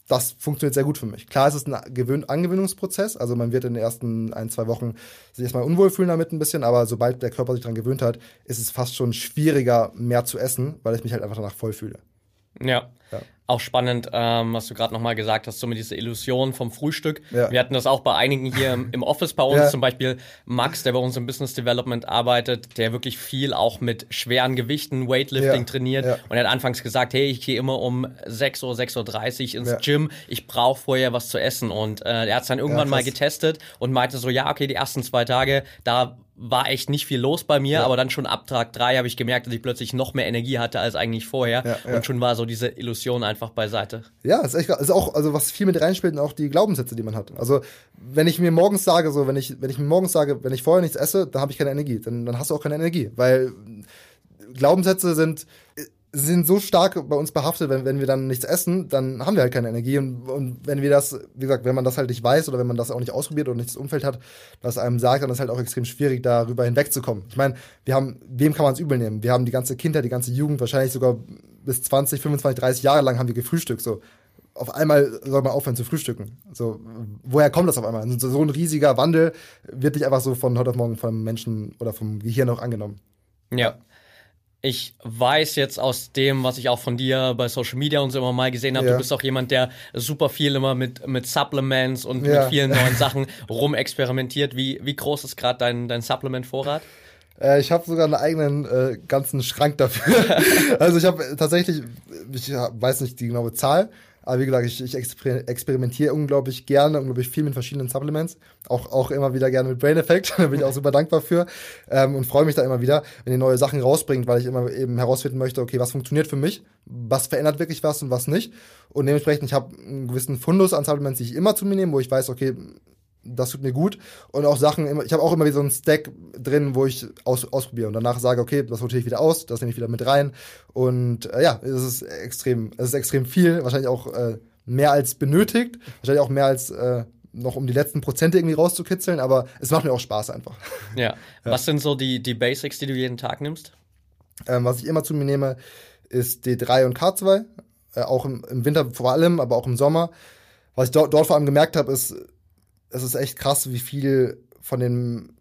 das funktioniert sehr gut für mich. Klar, es ist ein Gewöhn Angewöhnungsprozess, also man wird in den ersten ein, zwei Wochen sich erstmal unwohl fühlen damit ein bisschen, aber sobald der Körper sich daran gewöhnt hat, ist es fast schon schwieriger, mehr zu essen, weil ich mich halt einfach danach voll fühle. Ja. ja. Auch spannend, ähm, was du gerade nochmal gesagt hast, so mit dieser Illusion vom Frühstück. Ja. Wir hatten das auch bei einigen hier im, Office bei uns, ja. zum Beispiel Max, der bei uns im Business Development arbeitet, der wirklich viel auch mit schweren Gewichten, Weightlifting trainiert. Und er hat anfangs gesagt, hey, ich gehe immer um 6 Uhr, 6.30 Uhr ins Gym, ich brauche vorher was zu essen. Und äh, er hat es dann irgendwann mal getestet und meinte so, ja, okay, die ersten zwei Tage, da war echt nicht viel los bei mir, ja. aber dann schon ab Tag drei habe ich gemerkt, dass ich plötzlich noch mehr Energie hatte als eigentlich vorher. Ja, ja. Und schon war so diese Illusion einfach beiseite. Ja, ist echt, ist auch, also was viel mit reinspielt, sind auch die Glaubenssätze, die man hat. Also, wenn ich mir morgens sage, so, wenn ich, wenn ich mir morgens sage, wenn ich vorher nichts esse, dann habe ich keine Energie. Dann, dann hast du auch keine Energie. Weil Glaubenssätze sind, sind so stark bei uns behaftet, wenn, wenn wir dann nichts essen, dann haben wir halt keine Energie. Und, und wenn wir das, wie gesagt, wenn man das halt nicht weiß oder wenn man das auch nicht ausprobiert oder nicht das Umfeld hat, was einem sagt, dann ist es halt auch extrem schwierig, darüber hinwegzukommen. Ich meine, wir haben, wem kann man es übel nehmen? Wir haben die ganze Kindheit, die ganze Jugend, wahrscheinlich sogar bis 20, 25, 30 Jahre lang haben wir gefrühstückt. So, auf einmal soll man aufhören zu frühstücken. So, woher kommt das auf einmal? So, so ein riesiger Wandel wird nicht einfach so von heute auf morgen vom Menschen oder vom Gehirn auch angenommen. Ja. Ich weiß jetzt aus dem, was ich auch von dir bei Social Media und so immer mal gesehen habe, ja. du bist auch jemand, der super viel immer mit, mit Supplements und ja. mit vielen neuen <laughs> Sachen rumexperimentiert. Wie, wie groß ist gerade dein, dein Supplement-Vorrat? Äh, ich habe sogar einen eigenen äh, ganzen Schrank dafür. <laughs> also ich habe tatsächlich, ich weiß nicht die genaue Zahl, Aber wie gesagt, ich, ich exper experimentiere unglaublich gerne, unglaublich viel mit verschiedenen Supplements. Auch, auch immer wieder gerne mit Brain Effect. <laughs> da bin ich auch super dankbar für. Ähm, und freue mich da immer wieder, wenn ihr neue Sachen rausbringt, weil ich immer eben herausfinden möchte, okay, was funktioniert für mich, was verändert wirklich was und was nicht. Und dementsprechend, ich habe einen gewissen Fundus an Supplements, die ich immer zu mir nehme, wo ich weiß, okay, das tut mir gut. Und auch Sachen, ich habe auch immer wieder so einen Stack drin, wo ich aus, ausprobiere und danach sage, okay, das rotiere ich wieder aus, das nehme ich wieder mit rein. Und äh, ja, es ist extrem, es ist extrem viel, wahrscheinlich auch äh, mehr als benötigt, wahrscheinlich auch mehr als äh, noch um die letzten Prozente irgendwie rauszukitzeln, aber es macht mir auch Spaß einfach. Ja. <laughs> ja. Was sind so die, die Basics, die du jeden Tag nimmst? Ähm, was ich immer zu mir nehme, ist D3 und K2, äh, auch im, im Winter vor allem, aber auch im Sommer. Was ich dort, dort vor allem gemerkt habe, ist, es ist echt krass, wie viel von dem,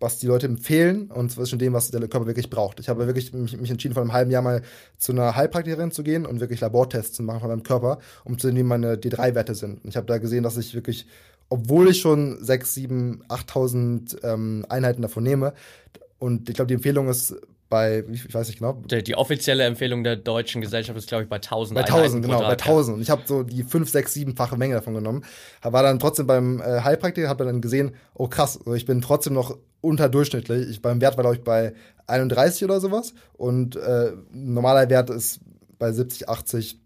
was die Leute empfehlen und zwischen dem, was der Körper wirklich braucht. Ich habe wirklich mich, mich entschieden, vor einem halben Jahr mal zu einer Heilpraktikerin zu gehen und wirklich Labortests zu machen von meinem Körper, um zu sehen, wie meine D3-Werte sind. Und ich habe da gesehen, dass ich wirklich, obwohl ich schon 6, 7, 8.000 ähm, Einheiten davon nehme, und ich glaube, die Empfehlung ist bei, ich weiß nicht genau. Die, die, offizielle Empfehlung der deutschen Gesellschaft ist, glaube ich, bei 1000. Bei 1000, genau, bei 1000. Und ich habe so die 5, 6, 7-fache Menge davon genommen. War dann trotzdem beim äh, Heilpraktiker, habe dann gesehen, oh krass, ich bin trotzdem noch unterdurchschnittlich. Ich, beim Wert war, glaube ich, bei 31 oder sowas. Und äh, normaler Wert ist bei 70, 80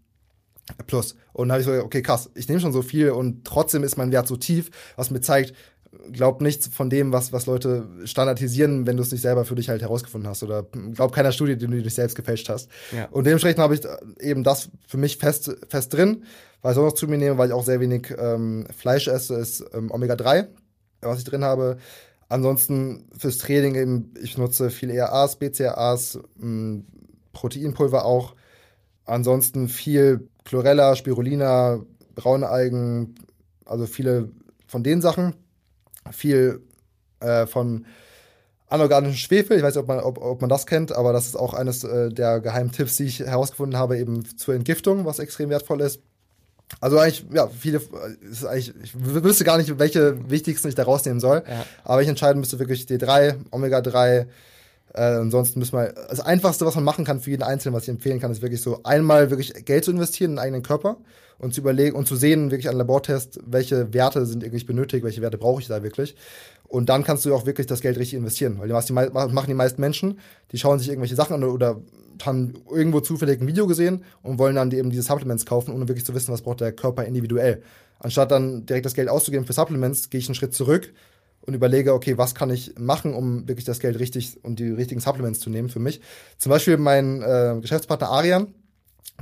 plus. Und dann habe ich so, okay, krass, ich nehme schon so viel und trotzdem ist mein Wert so tief, was mir zeigt, glaub nichts von dem, was, was Leute standardisieren, wenn du es nicht selber für dich halt herausgefunden hast. Oder glaub keiner Studie, die du dich selbst gefälscht hast. Ja. Und dementsprechend habe ich eben das für mich fest, fest drin. Was ich auch noch zu mir nehme, weil ich auch sehr wenig ähm, Fleisch esse, ist ähm, Omega-3, was ich drin habe. Ansonsten fürs Training eben, ich nutze viel ERAs, BCAAs, ähm, Proteinpulver auch. Ansonsten viel Chlorella, Spirulina, braune Algen, also viele von den Sachen viel äh, von anorganischen Schwefel. Ich weiß nicht, ob man, ob, ob man das kennt, aber das ist auch eines äh, der geheimen Tipps, die ich herausgefunden habe, eben zur Entgiftung, was extrem wertvoll ist. Also eigentlich, ja, viele, ist eigentlich, ich wüsste gar nicht, welche wichtigsten ich da rausnehmen soll. Ja. Aber ich entscheiden müsste wirklich D3, Omega-3, äh, ansonsten müssen wir, das Einfachste, was man machen kann für jeden Einzelnen, was ich empfehlen kann, ist wirklich so einmal wirklich Geld zu investieren in den eigenen Körper und zu überlegen und zu sehen, wirklich an Labortest, welche Werte sind wirklich benötigt, welche Werte brauche ich da wirklich. Und dann kannst du auch wirklich das Geld richtig investieren. Weil was die machen die meisten Menschen, die schauen sich irgendwelche Sachen an oder haben irgendwo zufällig ein Video gesehen und wollen dann eben diese Supplements kaufen, ohne wirklich zu wissen, was braucht der Körper individuell. Anstatt dann direkt das Geld auszugeben für Supplements, gehe ich einen Schritt zurück und überlege, okay, was kann ich machen, um wirklich das Geld richtig und die richtigen Supplements zu nehmen für mich. Zum Beispiel mein äh, Geschäftspartner Arian,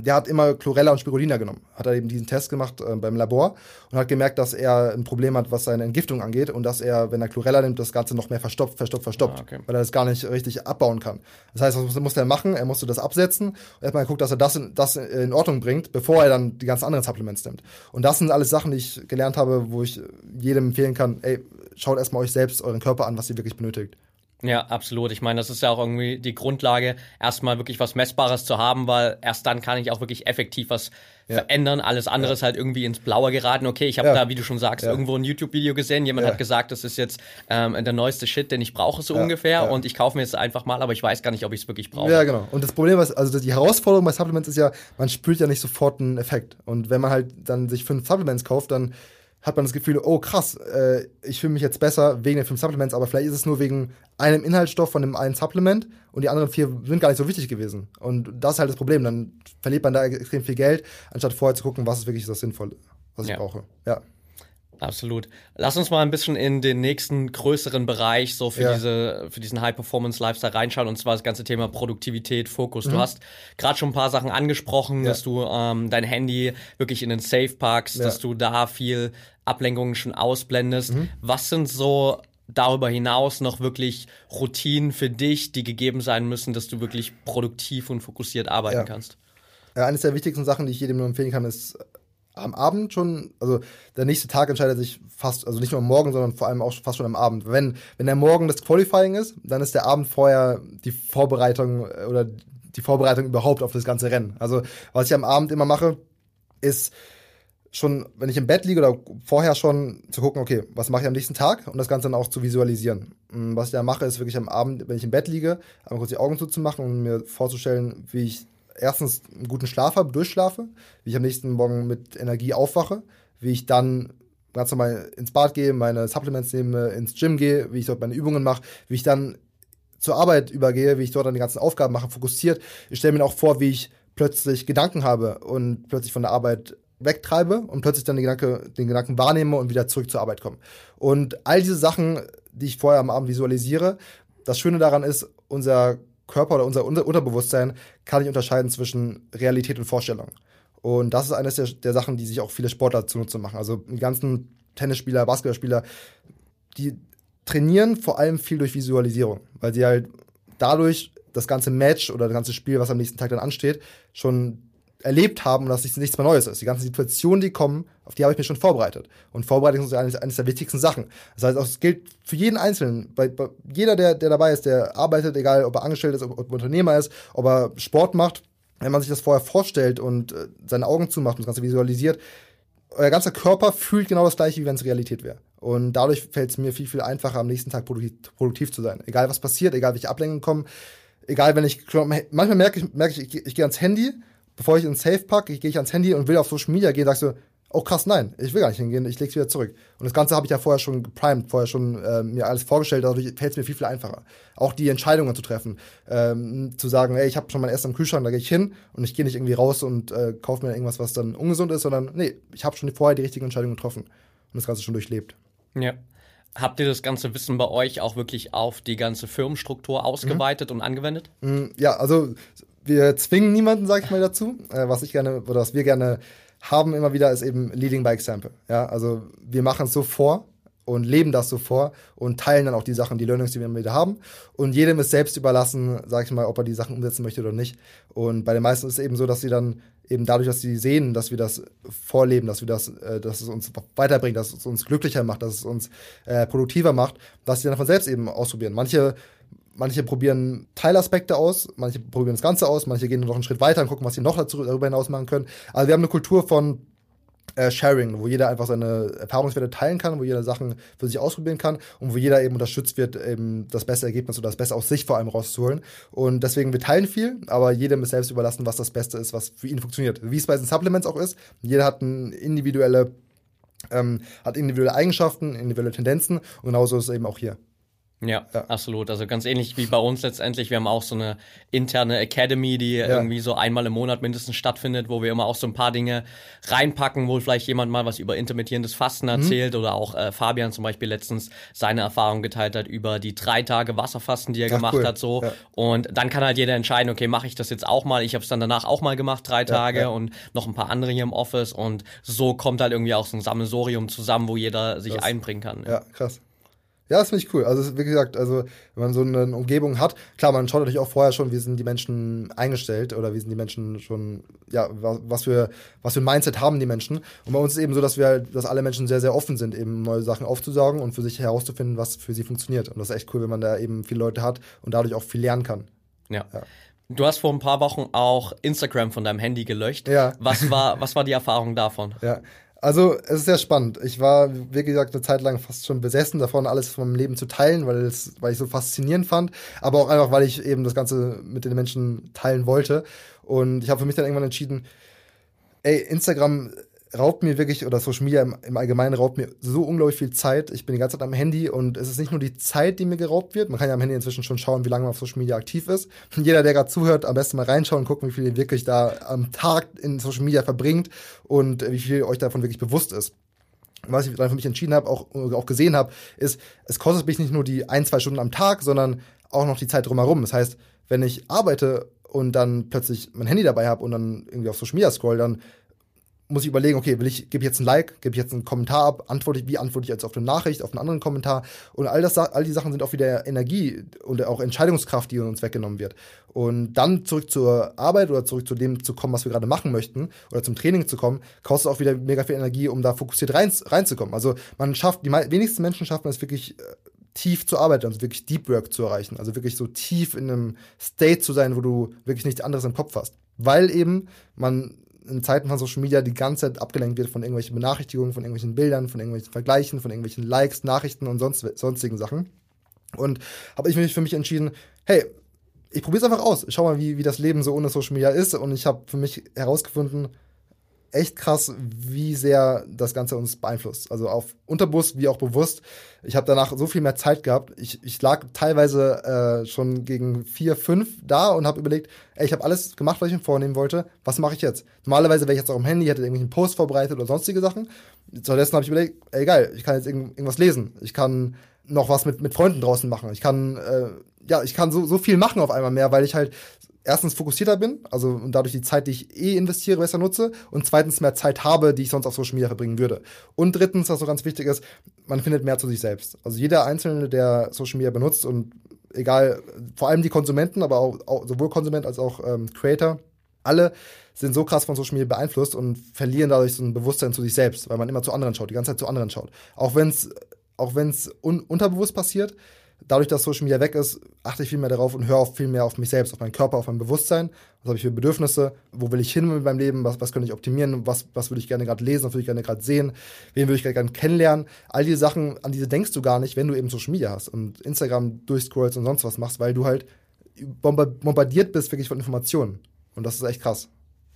der hat immer Chlorella und Spirulina genommen. Hat er eben diesen Test gemacht äh, beim Labor und hat gemerkt, dass er ein Problem hat, was seine Entgiftung angeht und dass er, wenn er Chlorella nimmt, das Ganze noch mehr verstopft, verstopft, verstopft, ah, okay. weil er das gar nicht richtig abbauen kann. Das heißt, was musste er machen? Er musste das absetzen und erstmal guckt, dass er das in, das in Ordnung bringt, bevor er dann die ganzen anderen Supplements nimmt. Und das sind alles Sachen, die ich gelernt habe, wo ich jedem empfehlen kann, ey, schaut erstmal euch selbst, euren Körper an, was ihr wirklich benötigt. Ja, absolut. Ich meine, das ist ja auch irgendwie die Grundlage, erstmal wirklich was Messbares zu haben, weil erst dann kann ich auch wirklich effektiv was ja. verändern. Alles andere ja. ist halt irgendwie ins Blaue geraten. Okay, ich habe ja. da, wie du schon sagst, irgendwo ein YouTube-Video gesehen. Jemand hat gesagt, das ist jetzt ähm, der neueste Shit, den ich brauche so ungefähr. Und ich kaufe mir jetzt einfach mal, aber ich weiß gar nicht, ob ich es wirklich brauche. Ja, genau. Und das Problem ist, also die Herausforderung bei Supplements ist ja, man spürt ja nicht sofort einen Effekt. Und wenn man halt dann sich fünf Supplements kauft, dann hat man das Gefühl, oh krass, äh, ich fühle mich jetzt besser wegen den fünf Supplements, aber vielleicht ist es nur wegen einem Inhaltsstoff von dem einen Supplement und die anderen vier sind gar nicht so wichtig gewesen. Und das ist halt das Problem. Dann verliert man da extrem viel Geld, anstatt vorher zu gucken, was ist wirklich das Sinnvolle, was ich ja. brauche. Ja. Absolut. Lass uns mal ein bisschen in den nächsten größeren Bereich so für ja. diese für diesen High Performance Lifestyle reinschauen und zwar das ganze Thema Produktivität, Fokus. Mhm. Du hast gerade schon ein paar Sachen angesprochen, ja. dass du ähm, dein Handy wirklich in den Safe packst, ja. dass du da viel Ablenkungen schon ausblendest. Mhm. Was sind so darüber hinaus noch wirklich Routinen für dich, die gegeben sein müssen, dass du wirklich produktiv und fokussiert arbeiten kannst? Ja, eines der wichtigsten Sachen, die ich jedem nur empfehlen kann, ist am Abend schon, also der nächste Tag entscheidet sich fast, also nicht nur am Morgen, sondern vor allem auch fast schon am Abend. Wenn, wenn der Morgen das Qualifying ist, dann ist der Abend vorher die Vorbereitung äh, oder die Vorbereitung überhaupt auf das ganze Rennen. Also was ich am Abend immer mache, ist schon, wenn ich im Bett liege oder vorher schon zu gucken, okay, was mache ich am nächsten Tag und das Ganze dann auch zu visualisieren. Und was ich da mache, ist wirklich am Abend, wenn ich im Bett liege, einmal kurz die Augen zuzumachen und mir vorzustellen, wie ich erstens einen guten Schlaf habe, durchschlafe, wie ich am nächsten Morgen mit Energie aufwache, wie ich dann ganz normal ins Bad gehe, meine Supplements nehme, ins Gym gehe, wie ich dort meine Übungen mache, wie ich dann zur Arbeit übergehe, wie ich dort dann die ganzen Aufgaben mache, fokussiert. Ich stelle mir auch vor, wie ich plötzlich Gedanken habe und plötzlich von der Arbeit wegtreibe und plötzlich dann den, Gedanke, den Gedanken wahrnehme und wieder zurück zur Arbeit komme. Und all diese Sachen, die ich vorher am Abend visualisiere, das Schöne daran ist, unser Körper oder unser Unterbewusstsein kann nicht unterscheiden zwischen Realität und Vorstellung. Und das ist eines der, der Sachen, die sich auch viele Sportler zunutze machen. Also die ganzen Tennisspieler, Basketballspieler, die trainieren vor allem viel durch Visualisierung, weil sie halt dadurch das ganze Match oder das ganze Spiel, was am nächsten Tag dann ansteht, schon erlebt haben und dass nichts mehr Neues ist. Die ganzen Situationen, die kommen, auf die habe ich mich schon vorbereitet. Und Vorbereitung ist eines, eines der wichtigsten Sachen. Das heißt, es gilt für jeden Einzelnen. Bei, bei jeder, der, der dabei ist, der arbeitet, egal ob er angestellt ist, ob, ob er Unternehmer ist, ob er Sport macht, wenn man sich das vorher vorstellt und äh, seine Augen zumacht und das Ganze visualisiert, euer ganzer Körper fühlt genau das gleiche, wie wenn es Realität wäre. Und dadurch fällt es mir viel, viel einfacher, am nächsten Tag produktiv, produktiv zu sein. Egal was passiert, egal welche Ablenkungen kommen, egal wenn ich, manchmal merke ich, merke ich, ich, ich gehe ans Handy, bevor ich ins Safe packe, gehe ich ans Handy und will auf Social Media gehen, sagst du, oh krass, nein, ich will gar nicht hingehen, ich leg's wieder zurück. Und das Ganze habe ich ja vorher schon geprimed, vorher schon äh, mir alles vorgestellt, dadurch fällt es mir viel, viel einfacher. Auch die Entscheidungen zu treffen, ähm, zu sagen, ey, ich habe schon mein Essen im Kühlschrank, da gehe ich hin und ich gehe nicht irgendwie raus und äh, kaufe mir irgendwas, was dann ungesund ist, sondern nee, ich habe schon vorher die richtigen Entscheidungen getroffen und das Ganze schon durchlebt. Ja. Habt ihr das ganze Wissen bei euch auch wirklich auf die ganze Firmenstruktur ausgeweitet mhm. und angewendet? Mm, ja, also wir zwingen niemanden, sag ich mal dazu. Äh, was ich gerne oder was wir gerne haben immer wieder ist eben Leading by Example. Ja, also wir machen es so vor und leben das so vor und teilen dann auch die Sachen, die Learnings, die wir immer wieder haben. Und jedem ist selbst überlassen, sag ich mal, ob er die Sachen umsetzen möchte oder nicht. Und bei den meisten ist es eben so, dass sie dann eben dadurch, dass sie sehen, dass wir das vorleben, dass wir das, äh, dass es uns weiterbringt, dass es uns glücklicher macht, dass es uns äh, produktiver macht, dass sie dann von selbst eben ausprobieren. Manche manche probieren Teilaspekte aus, manche probieren das Ganze aus, manche gehen noch einen Schritt weiter und gucken, was sie noch dazu, darüber hinaus machen können. Also wir haben eine Kultur von äh, Sharing, wo jeder einfach seine Erfahrungswerte teilen kann, wo jeder Sachen für sich ausprobieren kann und wo jeder eben unterstützt wird, eben das beste Ergebnis oder das Beste aus sich vor allem rauszuholen. Und deswegen, wir teilen viel, aber jedem ist selbst überlassen, was das Beste ist, was für ihn funktioniert. Wie es bei den Supplements auch ist. Jeder hat eine individuelle, ähm, hat individuelle Eigenschaften, individuelle Tendenzen und genauso ist es eben auch hier. Ja, ja, absolut. Also ganz ähnlich wie bei uns letztendlich. Wir haben auch so eine interne Academy, die ja. irgendwie so einmal im Monat mindestens stattfindet, wo wir immer auch so ein paar Dinge reinpacken, wo vielleicht jemand mal was über intermittierendes Fasten mhm. erzählt mhm. oder auch äh, Fabian zum Beispiel letztens seine Erfahrung geteilt hat über die drei Tage Wasserfasten, die er Ach, gemacht cool. hat. so ja. Und dann kann halt jeder entscheiden, okay, mache ich das jetzt auch mal. Ich habe es dann danach auch mal gemacht, drei Tage und noch ein paar andere hier im Office. Und so kommt halt irgendwie auch so ein Sammelsorium zusammen, wo jeder sich krass. einbringen kann. Ja, krass. Ja, das finde ich cool. Also wie gesagt, also wenn man so eine Umgebung hat, klar, man schaut natürlich auch vorher schon, wie sind die Menschen eingestellt oder wie sind die Menschen schon, ja, was für was für ein Mindset haben die Menschen. Und bei uns ist eben so, dass wir, dass alle Menschen sehr sehr offen sind, eben neue Sachen aufzusaugen und für sich herauszufinden, was für sie funktioniert. Und das ist echt cool, wenn man da eben viele Leute hat und dadurch auch viel lernen kann. ja. ja. Du hast vor ein paar Wochen auch Instagram von deinem Handy gelöscht. Ja. Was war, <laughs> was war die Erfahrung davon? Ja. Also, es ist sehr spannend. Ich war, wie gesagt, eine Zeit lang fast schon besessen davon, alles von meinem Leben zu teilen, weil, es, weil ich so faszinierend fand, aber auch einfach, weil ich eben das Ganze mit den Menschen teilen wollte. Und ich habe für mich dann irgendwann entschieden, ey, Instagram raubt mir wirklich, oder Social Media im, im, Allgemeinen raubt mir so unglaublich viel Zeit. Ich bin die ganze Zeit am Handy und es ist nicht nur die Zeit, die mir geraubt wird. Man kann ja am Handy inzwischen schon schauen, wie lange man auf Social Media aktiv ist. jeder, der gerade zuhört, am besten mal reinschauen und gucken, wie viel ihr wirklich da am Tag in Social Media verbringt und wie viel euch davon wirklich bewusst ist. Was ich dann für mich entschieden habe, auch, auch gesehen habe, ist, es kostet mich nicht nur die ein, zwei Stunden am Tag, sondern auch noch die Zeit drumherum. Das heißt, wenn ich arbeite und dann plötzlich mein Handy dabei habe und dann irgendwie auf Social Media scroll, dann muss ich überlegen, okay, will ich, gebe ich jetzt ein Like, gebe ich jetzt einen Kommentar ab, antworte ich, wie antworte ich jetzt auf eine Nachricht, auf einen anderen Kommentar und all das, all die Sachen sind auch wieder Energie und auch Entscheidungskraft, die uns weggenommen wird. Und dann zurück zur Arbeit oder zurück zu dem zu kommen, was wir gerade machen möchten oder zum Training zu kommen, kostet auch wieder mega viel Energie, um da fokussiert rein, reinzukommen. Also man schafft, die wenigsten Menschen schaffen es wirklich, äh, tief zu arbeiten, also wirklich Deep Work zu erreichen, also wirklich so tief in einem State zu sein, wo du wirklich nichts anderes im Kopf hast. Weil eben man in Zeiten von Social Media die ganze Zeit abgelenkt wird von irgendwelchen Benachrichtigungen, von irgendwelchen Bildern, von irgendwelchen Vergleichen, von irgendwelchen Likes, Nachrichten und sonst, sonstigen Sachen. Und habe ich mich für mich entschieden, hey, ich probiere es einfach aus. Ich schau mal, wie, wie das Leben so ohne Social Media ist. Und ich habe für mich herausgefunden, echt krass, wie sehr das Ganze uns beeinflusst. Also auf unterbewusst wie auch bewusst. Ich habe danach so viel mehr Zeit gehabt. Ich, ich lag teilweise äh, schon gegen vier, fünf da und habe überlegt, ey, ich habe alles gemacht, was ich mir vornehmen wollte. Was mache ich jetzt? Normalerweise wäre ich jetzt auch am Handy, hätte irgendwelchen Post vorbereitet oder sonstige Sachen. Stattdessen habe ich überlegt, ey geil, ich kann jetzt irgend, irgendwas lesen. Ich kann noch was mit, mit Freunden draußen machen. Ich kann, äh, ja, ich kann so, so viel machen auf einmal mehr, weil ich halt erstens fokussierter bin, also und dadurch die Zeit, die ich eh investiere, besser nutze und zweitens mehr Zeit habe, die ich sonst auf Social Media verbringen würde. Und drittens, was so ganz wichtig ist, man findet mehr zu sich selbst. Also jeder Einzelne, der Social Media benutzt und egal, vor allem die Konsumenten, aber auch, auch sowohl Konsument als auch ähm, Creator, alle sind so krass von Social Media beeinflusst und verlieren dadurch so ein Bewusstsein zu sich selbst, weil man immer zu anderen schaut, die ganze Zeit zu anderen schaut. Auch wenn es auch wenn es un unterbewusst passiert, dadurch, dass Social Media weg ist, achte ich viel mehr darauf und höre auch viel mehr auf mich selbst, auf meinen Körper, auf mein Bewusstsein. Was habe ich für Bedürfnisse? Wo will ich hin mit meinem Leben? Was, was könnte ich optimieren? Was, was würde ich gerne gerade lesen? Was würde ich gerne gerade sehen? Wen würde ich gerne kennenlernen? All diese Sachen, an diese denkst du gar nicht, wenn du eben Social Media hast und Instagram durchscrollst und sonst was machst, weil du halt bombardiert bist wirklich von Informationen. Und das ist echt krass.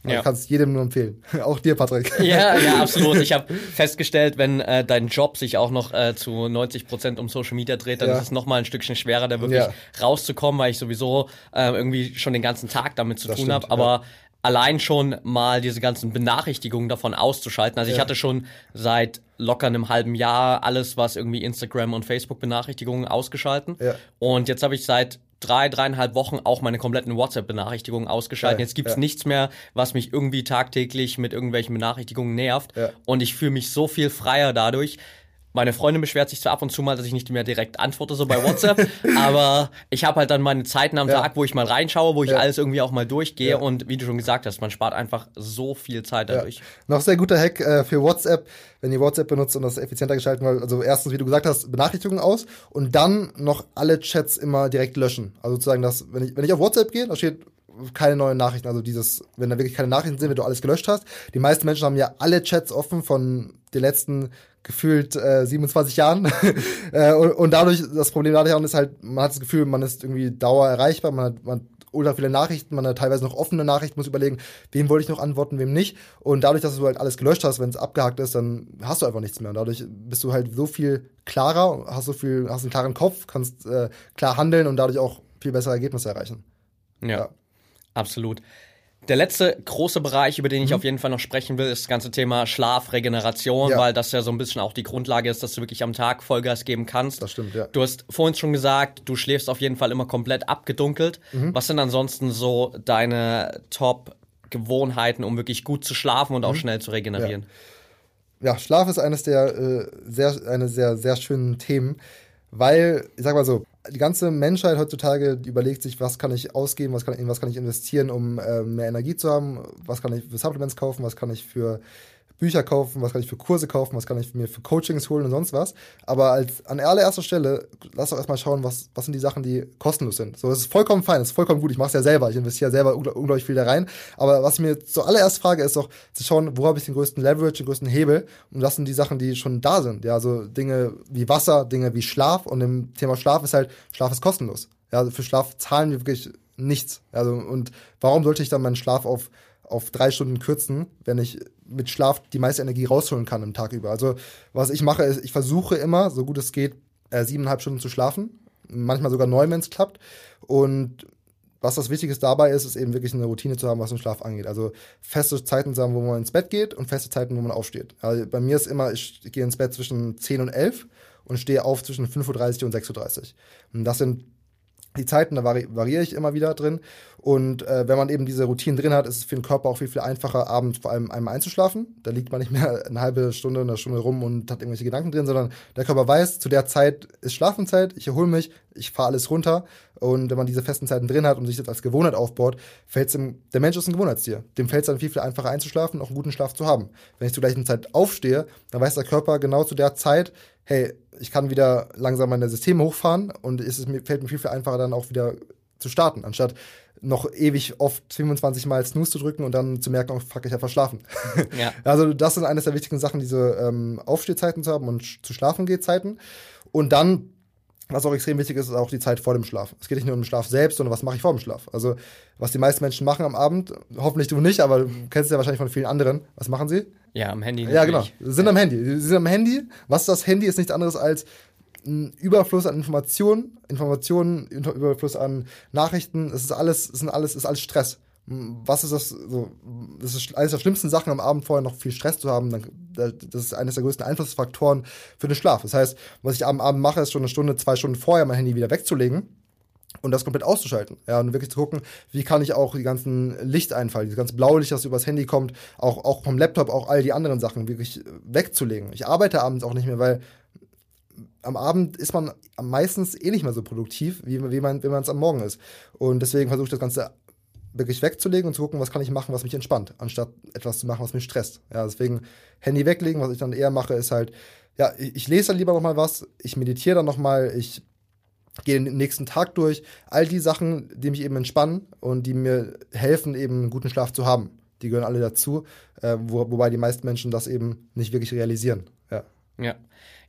Ja. Ich kann es jedem nur empfehlen. <laughs> auch dir, Patrick. <laughs> Ja, ja, absolut. Ich habe <laughs> festgestellt, wenn äh, dein Job sich auch noch äh, zu 90 Prozent um Social Media dreht, dann ja. ist es noch mal ein Stückchen schwerer, da wirklich ja. rauszukommen, weil ich sowieso äh, irgendwie schon den ganzen Tag damit zu das tun habe. Aber allein schon mal diese ganzen Benachrichtigungen davon auszuschalten. Also ich hatte schon seit locker einem halben Jahr alles, was irgendwie Instagram und Facebook Benachrichtigungen ausgeschalten. Ja. Und jetzt habe ich seit drei, dreieinhalb Wochen auch meine kompletten WhatsApp-Benachrichtigungen ausgeschaltet. Ja, Jetzt gibt's ja. nichts mehr, was mich irgendwie tagtäglich mit irgendwelchen Benachrichtigungen nervt. Ja. Und ich fühle mich so viel freier dadurch. Meine Freundin beschwert sich zwar ab und zu mal, dass ich nicht mehr direkt antworte, so bei WhatsApp, <laughs> aber ich habe halt dann meine Zeiten am ja. Tag, wo ich mal reinschaue, wo ich ja. alles irgendwie auch mal durchgehe ja. und wie du schon gesagt hast, man spart einfach so viel Zeit dadurch. Noch sehr guter Hack äh, für WhatsApp, wenn ihr WhatsApp benutzt und das effizienter gestalten wollt. Also erstens, wie du gesagt hast, Benachrichtigungen aus und dann noch alle Chats immer direkt löschen. Also sozusagen, dass, wenn ich, wenn ich auf WhatsApp gehe, da steht keine neuen Nachrichten, also dieses, wenn da wirklich keine Nachrichten sind, wenn du alles gelöscht hast. Die meisten Menschen haben ja alle Chats offen von den letzten gefühlt äh, 27 Jahren. <laughs> äh, und, und, dadurch, das Problem dadurch auch ist halt, man hat das Gefühl, man ist irgendwie dauer erreichbar, man hat, man hat ultra viele Nachrichten, man hat teilweise noch offene Nachrichten, muss überlegen, wem wollte ich noch antworten, wem nicht. Und dadurch, dass du halt alles gelöscht hast, wenn es abgehakt ist, dann hast du einfach nichts mehr. Und dadurch bist du halt so viel klarer, hast so viel, hast einen klaren Kopf, kannst äh, klar handeln und dadurch auch viel bessere Ergebnisse erreichen. ja. ja. absolut. Der letzte große Bereich, über den ich mhm. auf jeden Fall noch sprechen will, ist das ganze Thema Schlaf, Regeneration, ja. weil das ja so ein bisschen auch die Grundlage ist, dass du wirklich am Tag Vollgas geben kannst. Das stimmt, ja. Du hast vorhin schon gesagt, du schläfst auf jeden Fall immer komplett abgedunkelt. Mhm. Was sind ansonsten so deine Top-Gewohnheiten, um wirklich gut zu schlafen und auch mhm. schnell zu regenerieren? Ja. ja. Schlaf ist eines der äh, sehr, eine sehr, sehr schönen Themen, weil, ich sag mal so, die ganze Menschheit heutzutage überlegt sich, was kann ich ausgeben, was kann, in was kann ich investieren, um äh, mehr Energie zu haben, was kann ich für Supplements kaufen, was kann ich für Bücher kaufen, was kann ich für Kurse kaufen, was kann ich mir für Coachings holen und sonst was. Aber als an allererster Stelle, lass doch erstmal schauen, was, was sind die Sachen, die kostenlos sind. So, es ist vollkommen fein, es ist vollkommen gut. Ich mache es ja selber, ich investiere selber unglaublich viel da rein. Aber was ich mir zuallererst frage, ist doch zu schauen, wo habe ich den größten Leverage, den größten Hebel? Und das sind die Sachen, die schon da sind. Ja, also Dinge wie Wasser, Dinge wie Schlaf. Und im Thema Schlaf ist halt, Schlaf ist kostenlos. Ja, also für Schlaf zahlen wir wirklich nichts. Also, und warum sollte ich dann meinen Schlaf auf auf drei Stunden kürzen, wenn ich mit Schlaf die meiste Energie rausholen kann im Tag über. Also was ich mache, ist, ich versuche immer, so gut es geht, äh, siebeneinhalb Stunden zu schlafen. Manchmal sogar neun, wenn es klappt. Und was das Wichtigste dabei ist, ist eben wirklich eine Routine zu haben, was den Schlaf angeht. Also feste Zeiten zu haben, wo man ins Bett geht und feste Zeiten, wo man aufsteht. Also bei mir ist immer, ich gehe ins Bett zwischen 10 und 11 und stehe auf zwischen 5.30 Uhr und 6.30 Uhr. Und das sind die Zeiten, da vari variiere ich immer wieder drin. Und äh, wenn man eben diese Routinen drin hat, ist es für den Körper auch viel, viel einfacher, abends vor allem einmal einzuschlafen. Da liegt man nicht mehr eine halbe Stunde, eine Stunde rum und hat irgendwelche Gedanken drin, sondern der Körper weiß, zu der Zeit ist Schlafenzeit, ich erhole mich, ich fahre alles runter. Und wenn man diese festen Zeiten drin hat und sich das als Gewohnheit aufbaut, fällt es der Mensch ist ein Gewohnheitstier. Dem fällt es dann viel, viel einfacher einzuschlafen und auch einen guten Schlaf zu haben. Wenn ich zur gleichen Zeit aufstehe, dann weiß der Körper genau zu der Zeit, hey, ich kann wieder langsam meine Systeme hochfahren und es mir, fällt mir viel, viel einfacher dann auch wieder zu starten, anstatt noch ewig oft 25 Mal Snooze zu drücken und dann zu merken, oh fuck, ich habe verschlafen. <laughs> Ja. <laughs> Also das sind eines der wichtigen Sachen, diese ähm, Aufstehzeiten zu haben und zu schlafen geht Zeiten. Und dann was auch extrem wichtig ist, ist auch die Zeit vor dem Schlaf. Es geht nicht nur um den Schlaf selbst, sondern was mache ich vor dem Schlaf. Also, was die meisten Menschen machen am Abend, hoffentlich du nicht, aber du kennst es ja wahrscheinlich von vielen anderen. Was machen sie? Ja, am Handy. Ja, genau. Sie sind am Handy. Sie sind am Handy. Was ist das Handy? Ist nichts anderes als ein Überfluss an Informationen, Informationen, Überfluss an Nachrichten. Es ist alles, es sind alles, es ist alles Stress was ist das so? Das ist eines der schlimmsten Sachen am Abend vorher noch viel Stress zu haben. das ist eines der größten Einflussfaktoren für den Schlaf. Das heißt, was ich am Abend mache, ist schon eine Stunde, zwei Stunden vorher mein Handy wieder wegzulegen und das komplett auszuschalten. Ja, und wirklich zu gucken, wie kann ich auch die ganzen Lichteinfall, dieses ganze blaue Licht, das übers Handy kommt, auch, auch vom Laptop, auch all die anderen Sachen wirklich wegzulegen. Ich arbeite abends auch nicht mehr, weil am Abend ist man meistens eh nicht mehr so produktiv, wie, wie man, es am Morgen ist. Und deswegen versuche ich das Ganze wirklich wegzulegen und zu gucken, was kann ich machen, was mich entspannt, anstatt etwas zu machen, was mich stresst. Ja, deswegen Handy weglegen, was ich dann eher mache, ist halt, ja, ich lese dann lieber noch mal was, ich meditiere dann noch mal, ich gehe den nächsten Tag durch, all die Sachen, die mich eben entspannen und die mir helfen, eben einen guten Schlaf zu haben. Die gehören alle dazu, äh, wo, wobei die meisten Menschen das eben nicht wirklich realisieren. Ja. Ja.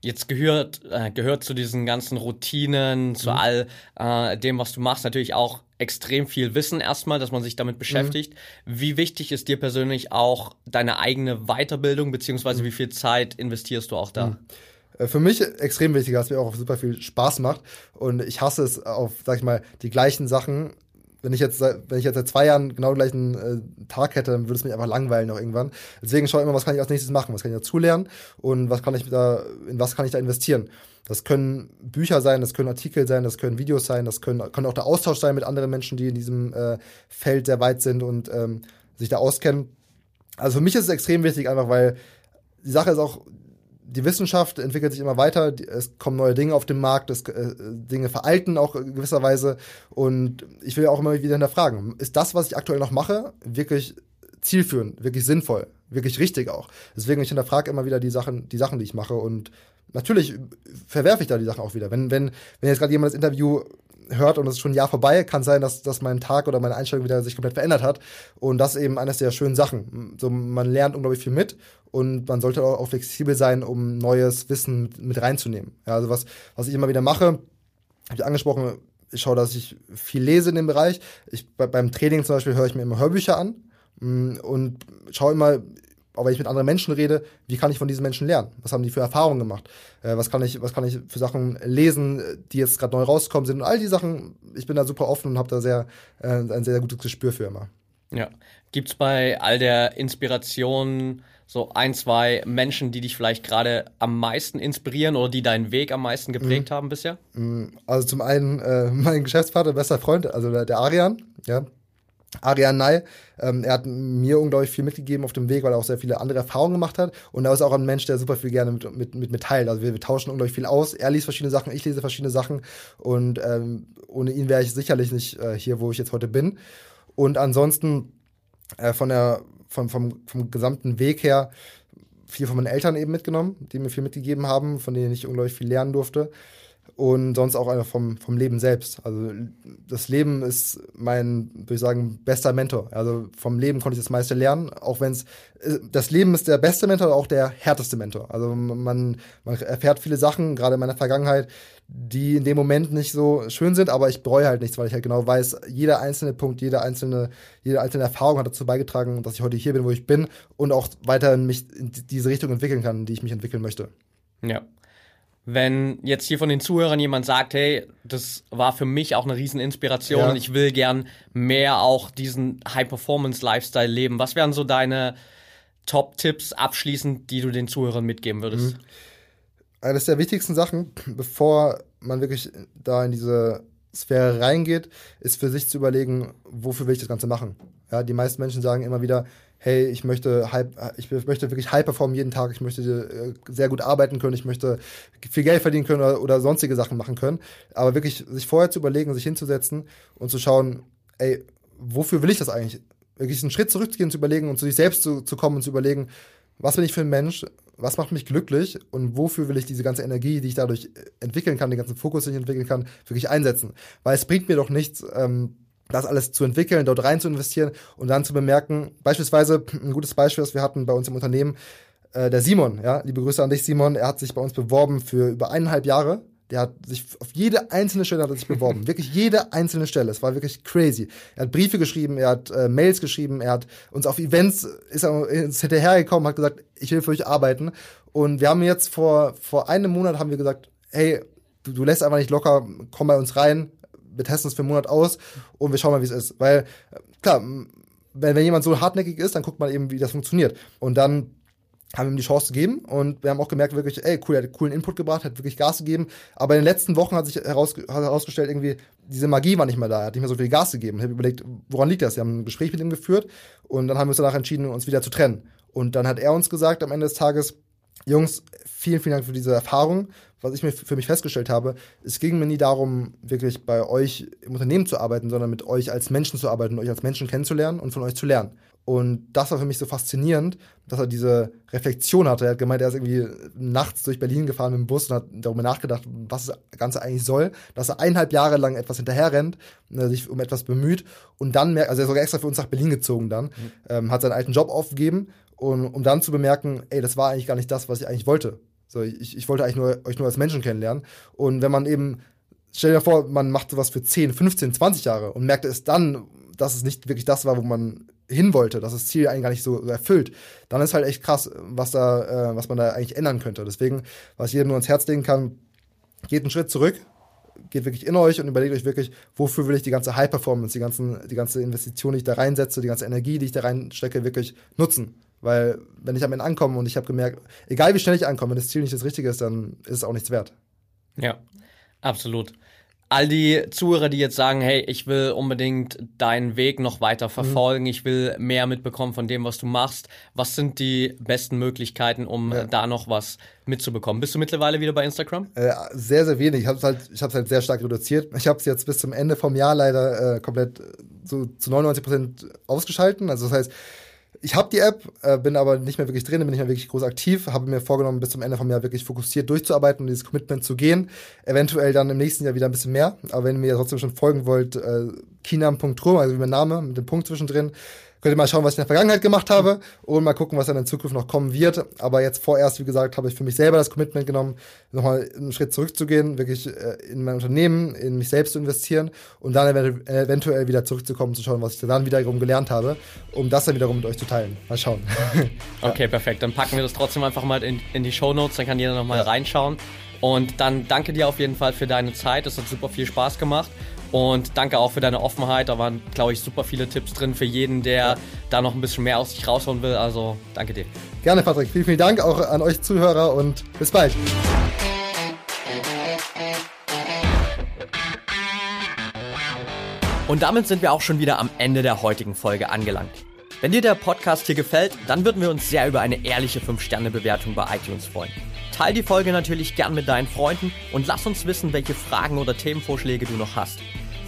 Jetzt gehört, äh, gehört zu diesen ganzen Routinen, zu mhm. all äh, dem, was du machst, natürlich auch extrem viel Wissen erstmal, dass man sich damit beschäftigt. Mhm. Wie wichtig ist dir persönlich auch deine eigene Weiterbildung, beziehungsweise mhm. wie viel Zeit investierst du auch da? Mhm. Äh, für mich extrem wichtig, dass mir auch super viel Spaß macht. Und ich hasse es auf, sag ich mal, die gleichen Sachen wenn ich jetzt, wenn ich jetzt seit zwei Jahren genau den gleichen äh, Tag hätte, dann würde es mich einfach langweilen noch irgendwann. Deswegen schaue ich immer, was kann ich als nächstes machen, was kann ich dazulernen und was kann ich da, in was kann ich da investieren. Das können Bücher sein, das können Artikel sein, das können Videos sein, das können, kann auch der Austausch sein mit anderen Menschen, die in diesem äh, Feld sehr weit sind und ähm, sich da auskennen. Also für mich ist es extrem wichtig, einfach weil die Sache ist auch, die Wissenschaft entwickelt sich immer weiter, es kommen neue Dinge auf den Markt, es, äh, Dinge veralten auch gewisserweise und ich will auch immer wieder hinterfragen, ist das, was ich aktuell noch mache, wirklich zielführend, wirklich sinnvoll, wirklich richtig auch? Deswegen ich hinterfrage immer wieder die Sachen, die Sachen, die ich mache und natürlich verwerfe ich da die Sachen auch wieder. Wenn, wenn, wenn jetzt gerade jemand das Interview hört und es ist schon ein Jahr vorbei, kann sein, dass, dass mein Tag oder meine Einstellung wieder sich komplett verändert hat. Und das ist eben eines der schönen Sachen. So, man lernt unglaublich viel mit und man sollte auch, flexibel sein, um neues Wissen mit, mit reinzunehmen. Ja, also was, was ich immer wieder mache, habe ich angesprochen, ich schaue, dass ich viel lese in dem Bereich. Ich, bei, beim Training zum Beispiel höre ich mir immer Hörbücher an mm, und schaue immer, auch wenn ich mit anderen Menschen rede, wie kann ich von diesen Menschen lernen? Was haben die für Erfahrungen gemacht? Äh, was kann ich, was kann ich für Sachen lesen, die jetzt gerade neu rausgekommen sind? Und all die Sachen, ich bin da super offen und habe da sehr äh, ein sehr gutes Gespür für immer. Ja. Gibt's bei all der Inspiration so ein, zwei Menschen, die dich vielleicht gerade am meisten inspirieren oder die deinen Weg am meisten geprägt mhm. haben bisher? Mhm. Also zum einen äh, <laughs> mein Geschäftspartner, bester Freund, also der, der Arian, ja, Arian Ney, ähm, er hat mir unglaublich viel mitgegeben auf dem Weg, weil er auch sehr viele andere Erfahrungen gemacht hat. Und er ist auch ein Mensch, der super viel gerne mit, mit, mit, mit teilt. Also wir, wir tauschen unglaublich viel aus. Er liest verschiedene Sachen, ich lese verschiedene Sachen. Und ähm, ohne ihn wäre ich sicherlich nicht äh, hier, wo ich jetzt heute bin. Und ansonsten äh, von der, vom, vom, vom gesamten Weg her viel von meinen Eltern eben mitgenommen, die mir viel mitgegeben haben, von denen ich unglaublich viel lernen durfte und sonst auch einfach vom, vom Leben selbst. Also das Leben ist mein, würde ich sagen, bester Mentor. Also vom Leben konnte ich das meiste lernen, auch wenn es, äh, das Leben ist der beste Mentor, auch der härteste Mentor. Also man, man erfährt viele Sachen, gerade in meiner Vergangenheit, die in dem Moment nicht so schön sind, aber ich bereue halt nichts, weil ich halt genau weiß, jeder einzelne Punkt, jede einzelne, jede einzelne Erfahrung hat dazu beigetragen, dass ich heute hier bin, wo ich bin und auch weiter mich in diese Richtung entwickeln kann, in die ich mich entwickeln möchte. Ja, wenn jetzt hier von den Zuhörern jemand sagt, hey, das war für mich auch eine Rieseninspiration ja. und ich will gern mehr auch diesen High-Performance-Lifestyle leben, was wären so deine Top-Tipps abschließend, die du den Zuhörern mitgeben würdest? Mhm. Eines der wichtigsten Sachen, bevor man wirklich da in diese Sphäre reingeht, ist für sich zu überlegen, wofür will ich das Ganze machen. Ja, die meisten Menschen sagen immer wieder, hey, ich möchte, high, ich möchte wirklich high performen jeden Tag, ich möchte äh, sehr gut arbeiten können, ich möchte viel Geld verdienen können oder, oder sonstige Sachen machen können. Aber wirklich sich vorher zu überlegen, sich hinzusetzen und zu schauen, ey, wofür will ich das eigentlich? Wirklich einen Schritt zurückzugehen, zu überlegen und zu sich selbst zu, zu kommen und zu überlegen, was bin ich für ein Mensch, was macht mich glücklich und wofür will ich diese ganze Energie, die ich dadurch entwickeln kann, den ganzen Fokus, den ich entwickeln kann, wirklich einsetzen. Weil es bringt mir doch nichts, ähm, das alles zu entwickeln, dort rein zu investieren und dann zu bemerken, beispielsweise <clears throat> ein gutes Beispiel, das wir hatten bei uns im Unternehmen, äh, der Simon, ja, liebe Grüße an dich, Simon, er hat sich bei uns beworben für über eineinhalb Jahre. Der hat sich auf jede einzelne Stelle hat er sich beworben. <laughs> wirklich jede einzelne Stelle. Es war wirklich crazy. Er hat Briefe geschrieben, er hat äh, Mails geschrieben, er hat uns auf Events, ist er ist hinterhergekommen, hat gesagt, ich will für euch arbeiten. Und wir haben jetzt vor, vor einem Monat haben wir gesagt, hey, du, du lässt einfach nicht locker, komm bei uns rein, wir testen es für einen Monat aus und wir schauen mal, wie es ist. Weil, klar, wenn, wenn jemand so hartnäckig ist, dann guckt man eben, wie das funktioniert. Und dann haben wir ihm die Chance gegeben und wir haben auch gemerkt, wirklich, ey, cool, er hat coolen Input gebracht, hat wirklich Gas gegeben. Aber in den letzten Wochen hat sich heraus, hat herausgestellt, irgendwie, diese Magie war nicht mehr da. Er hat nicht mehr so viel Gas gegeben. Ich habe überlegt, woran liegt das? Wir haben ein Gespräch mit ihm geführt und dann haben wir uns danach entschieden, uns wieder zu trennen. Und dann hat er uns gesagt am Ende des Tages, Jungs, vielen, vielen Dank für diese Erfahrung. Was ich mir für mich festgestellt habe, es ging mir nie darum, wirklich bei euch im Unternehmen zu arbeiten, sondern mit euch als Menschen zu arbeiten, euch als Menschen kennenzulernen und von euch zu lernen. Und das war für mich so faszinierend, dass er diese Reflexion hatte. Er hat gemeint, er ist irgendwie nachts durch Berlin gefahren mit dem Bus und hat darüber nachgedacht, was das Ganze eigentlich soll. Dass er eineinhalb Jahre lang etwas hinterherrennt, sich um etwas bemüht und dann merkt, also er ist sogar extra für uns nach Berlin gezogen dann, mhm. ähm, hat seinen alten Job aufgegeben und um dann zu bemerken, ey, das war eigentlich gar nicht das, was ich eigentlich wollte. So, ich, ich wollte eigentlich nur, euch nur als Menschen kennenlernen. Und wenn man eben, stell dir vor, man macht sowas für 10, 15, 20 Jahre und merkt es dann, dass es nicht wirklich das war, wo man hin wollte, dass das Ziel eigentlich gar nicht so erfüllt, dann ist halt echt krass, was da, äh, was man da eigentlich ändern könnte. Deswegen, was ich jedem nur ans Herz legen kann, geht einen Schritt zurück, geht wirklich in euch und überlegt euch wirklich, wofür will ich die ganze High Performance, die ganzen, die ganze Investition, die ich da reinsetze, die ganze Energie, die ich da reinstecke, wirklich nutzen. Weil wenn ich am Ende ankomme und ich habe gemerkt, egal wie schnell ich ankomme, wenn das Ziel nicht das Richtige ist, dann ist es auch nichts wert. Ja, absolut. All die Zuhörer, die jetzt sagen, hey, ich will unbedingt deinen Weg noch weiter mhm. verfolgen, mhm. ich will mehr mitbekommen von dem, was du machst. Was sind die besten Möglichkeiten, um ja. da noch was mitzubekommen? Bist du mittlerweile wieder bei Instagram? Äh, sehr, sehr wenig. Ich habe es halt, ich hab's halt sehr stark reduziert. Ich habe es jetzt bis zum Ende vom Jahr leider äh, komplett so zu 99 Prozent ausgeschalten. Also das heißt, ich habe die App, äh, bin aber nicht mehr wirklich drin, bin nicht mehr wirklich groß aktiv, habe mir vorgenommen, bis zum Ende vom Jahr wirklich fokussiert durchzuarbeiten und dieses Commitment zu gehen. Eventuell dann im nächsten Jahr wieder ein bisschen mehr. Aber wenn ihr mir trotzdem schon folgen wollt, äh, kinam.rum, also wie mein Name, mit dem Punkt zwischendrin, Könnt ihr mal schauen, was ich in der Vergangenheit gemacht habe und mal gucken, was dann in Zukunft noch kommen wird. Aber jetzt vorerst, wie gesagt, habe ich für mich selber das Commitment genommen, nochmal einen Schritt zurückzugehen, wirklich äh, in mein Unternehmen, in mich selbst zu investieren und dann eventuell wieder zurückzukommen, zu schauen, was ich dann wiederum gelernt habe, um das dann wiederum mit euch zu teilen. Mal schauen. <laughs> okay, perfekt. Dann packen wir das trotzdem einfach mal in, in die Show Notes, dann kann jeder nochmal ja. reinschauen. Und dann danke dir auf jeden Fall für deine Zeit. Es hat super viel Spaß gemacht. Und danke auch für deine Offenheit. Da waren, glaube ich, super viele Tipps drin für jeden, der ja. da noch ein bisschen mehr aus sich rausholen will. Also danke dir. Gerne, Patrick. Vielen, vielen Dank auch an euch Zuhörer und bis bald. Und damit sind wir auch schon wieder am Ende der heutigen Folge angelangt. Wenn dir der Podcast hier gefällt, dann würden wir uns sehr über eine ehrliche 5-Sterne-Bewertung bei iTunes freuen. Teil die Folge natürlich gern mit deinen Freunden und lass uns wissen, welche Fragen oder Themenvorschläge du noch hast.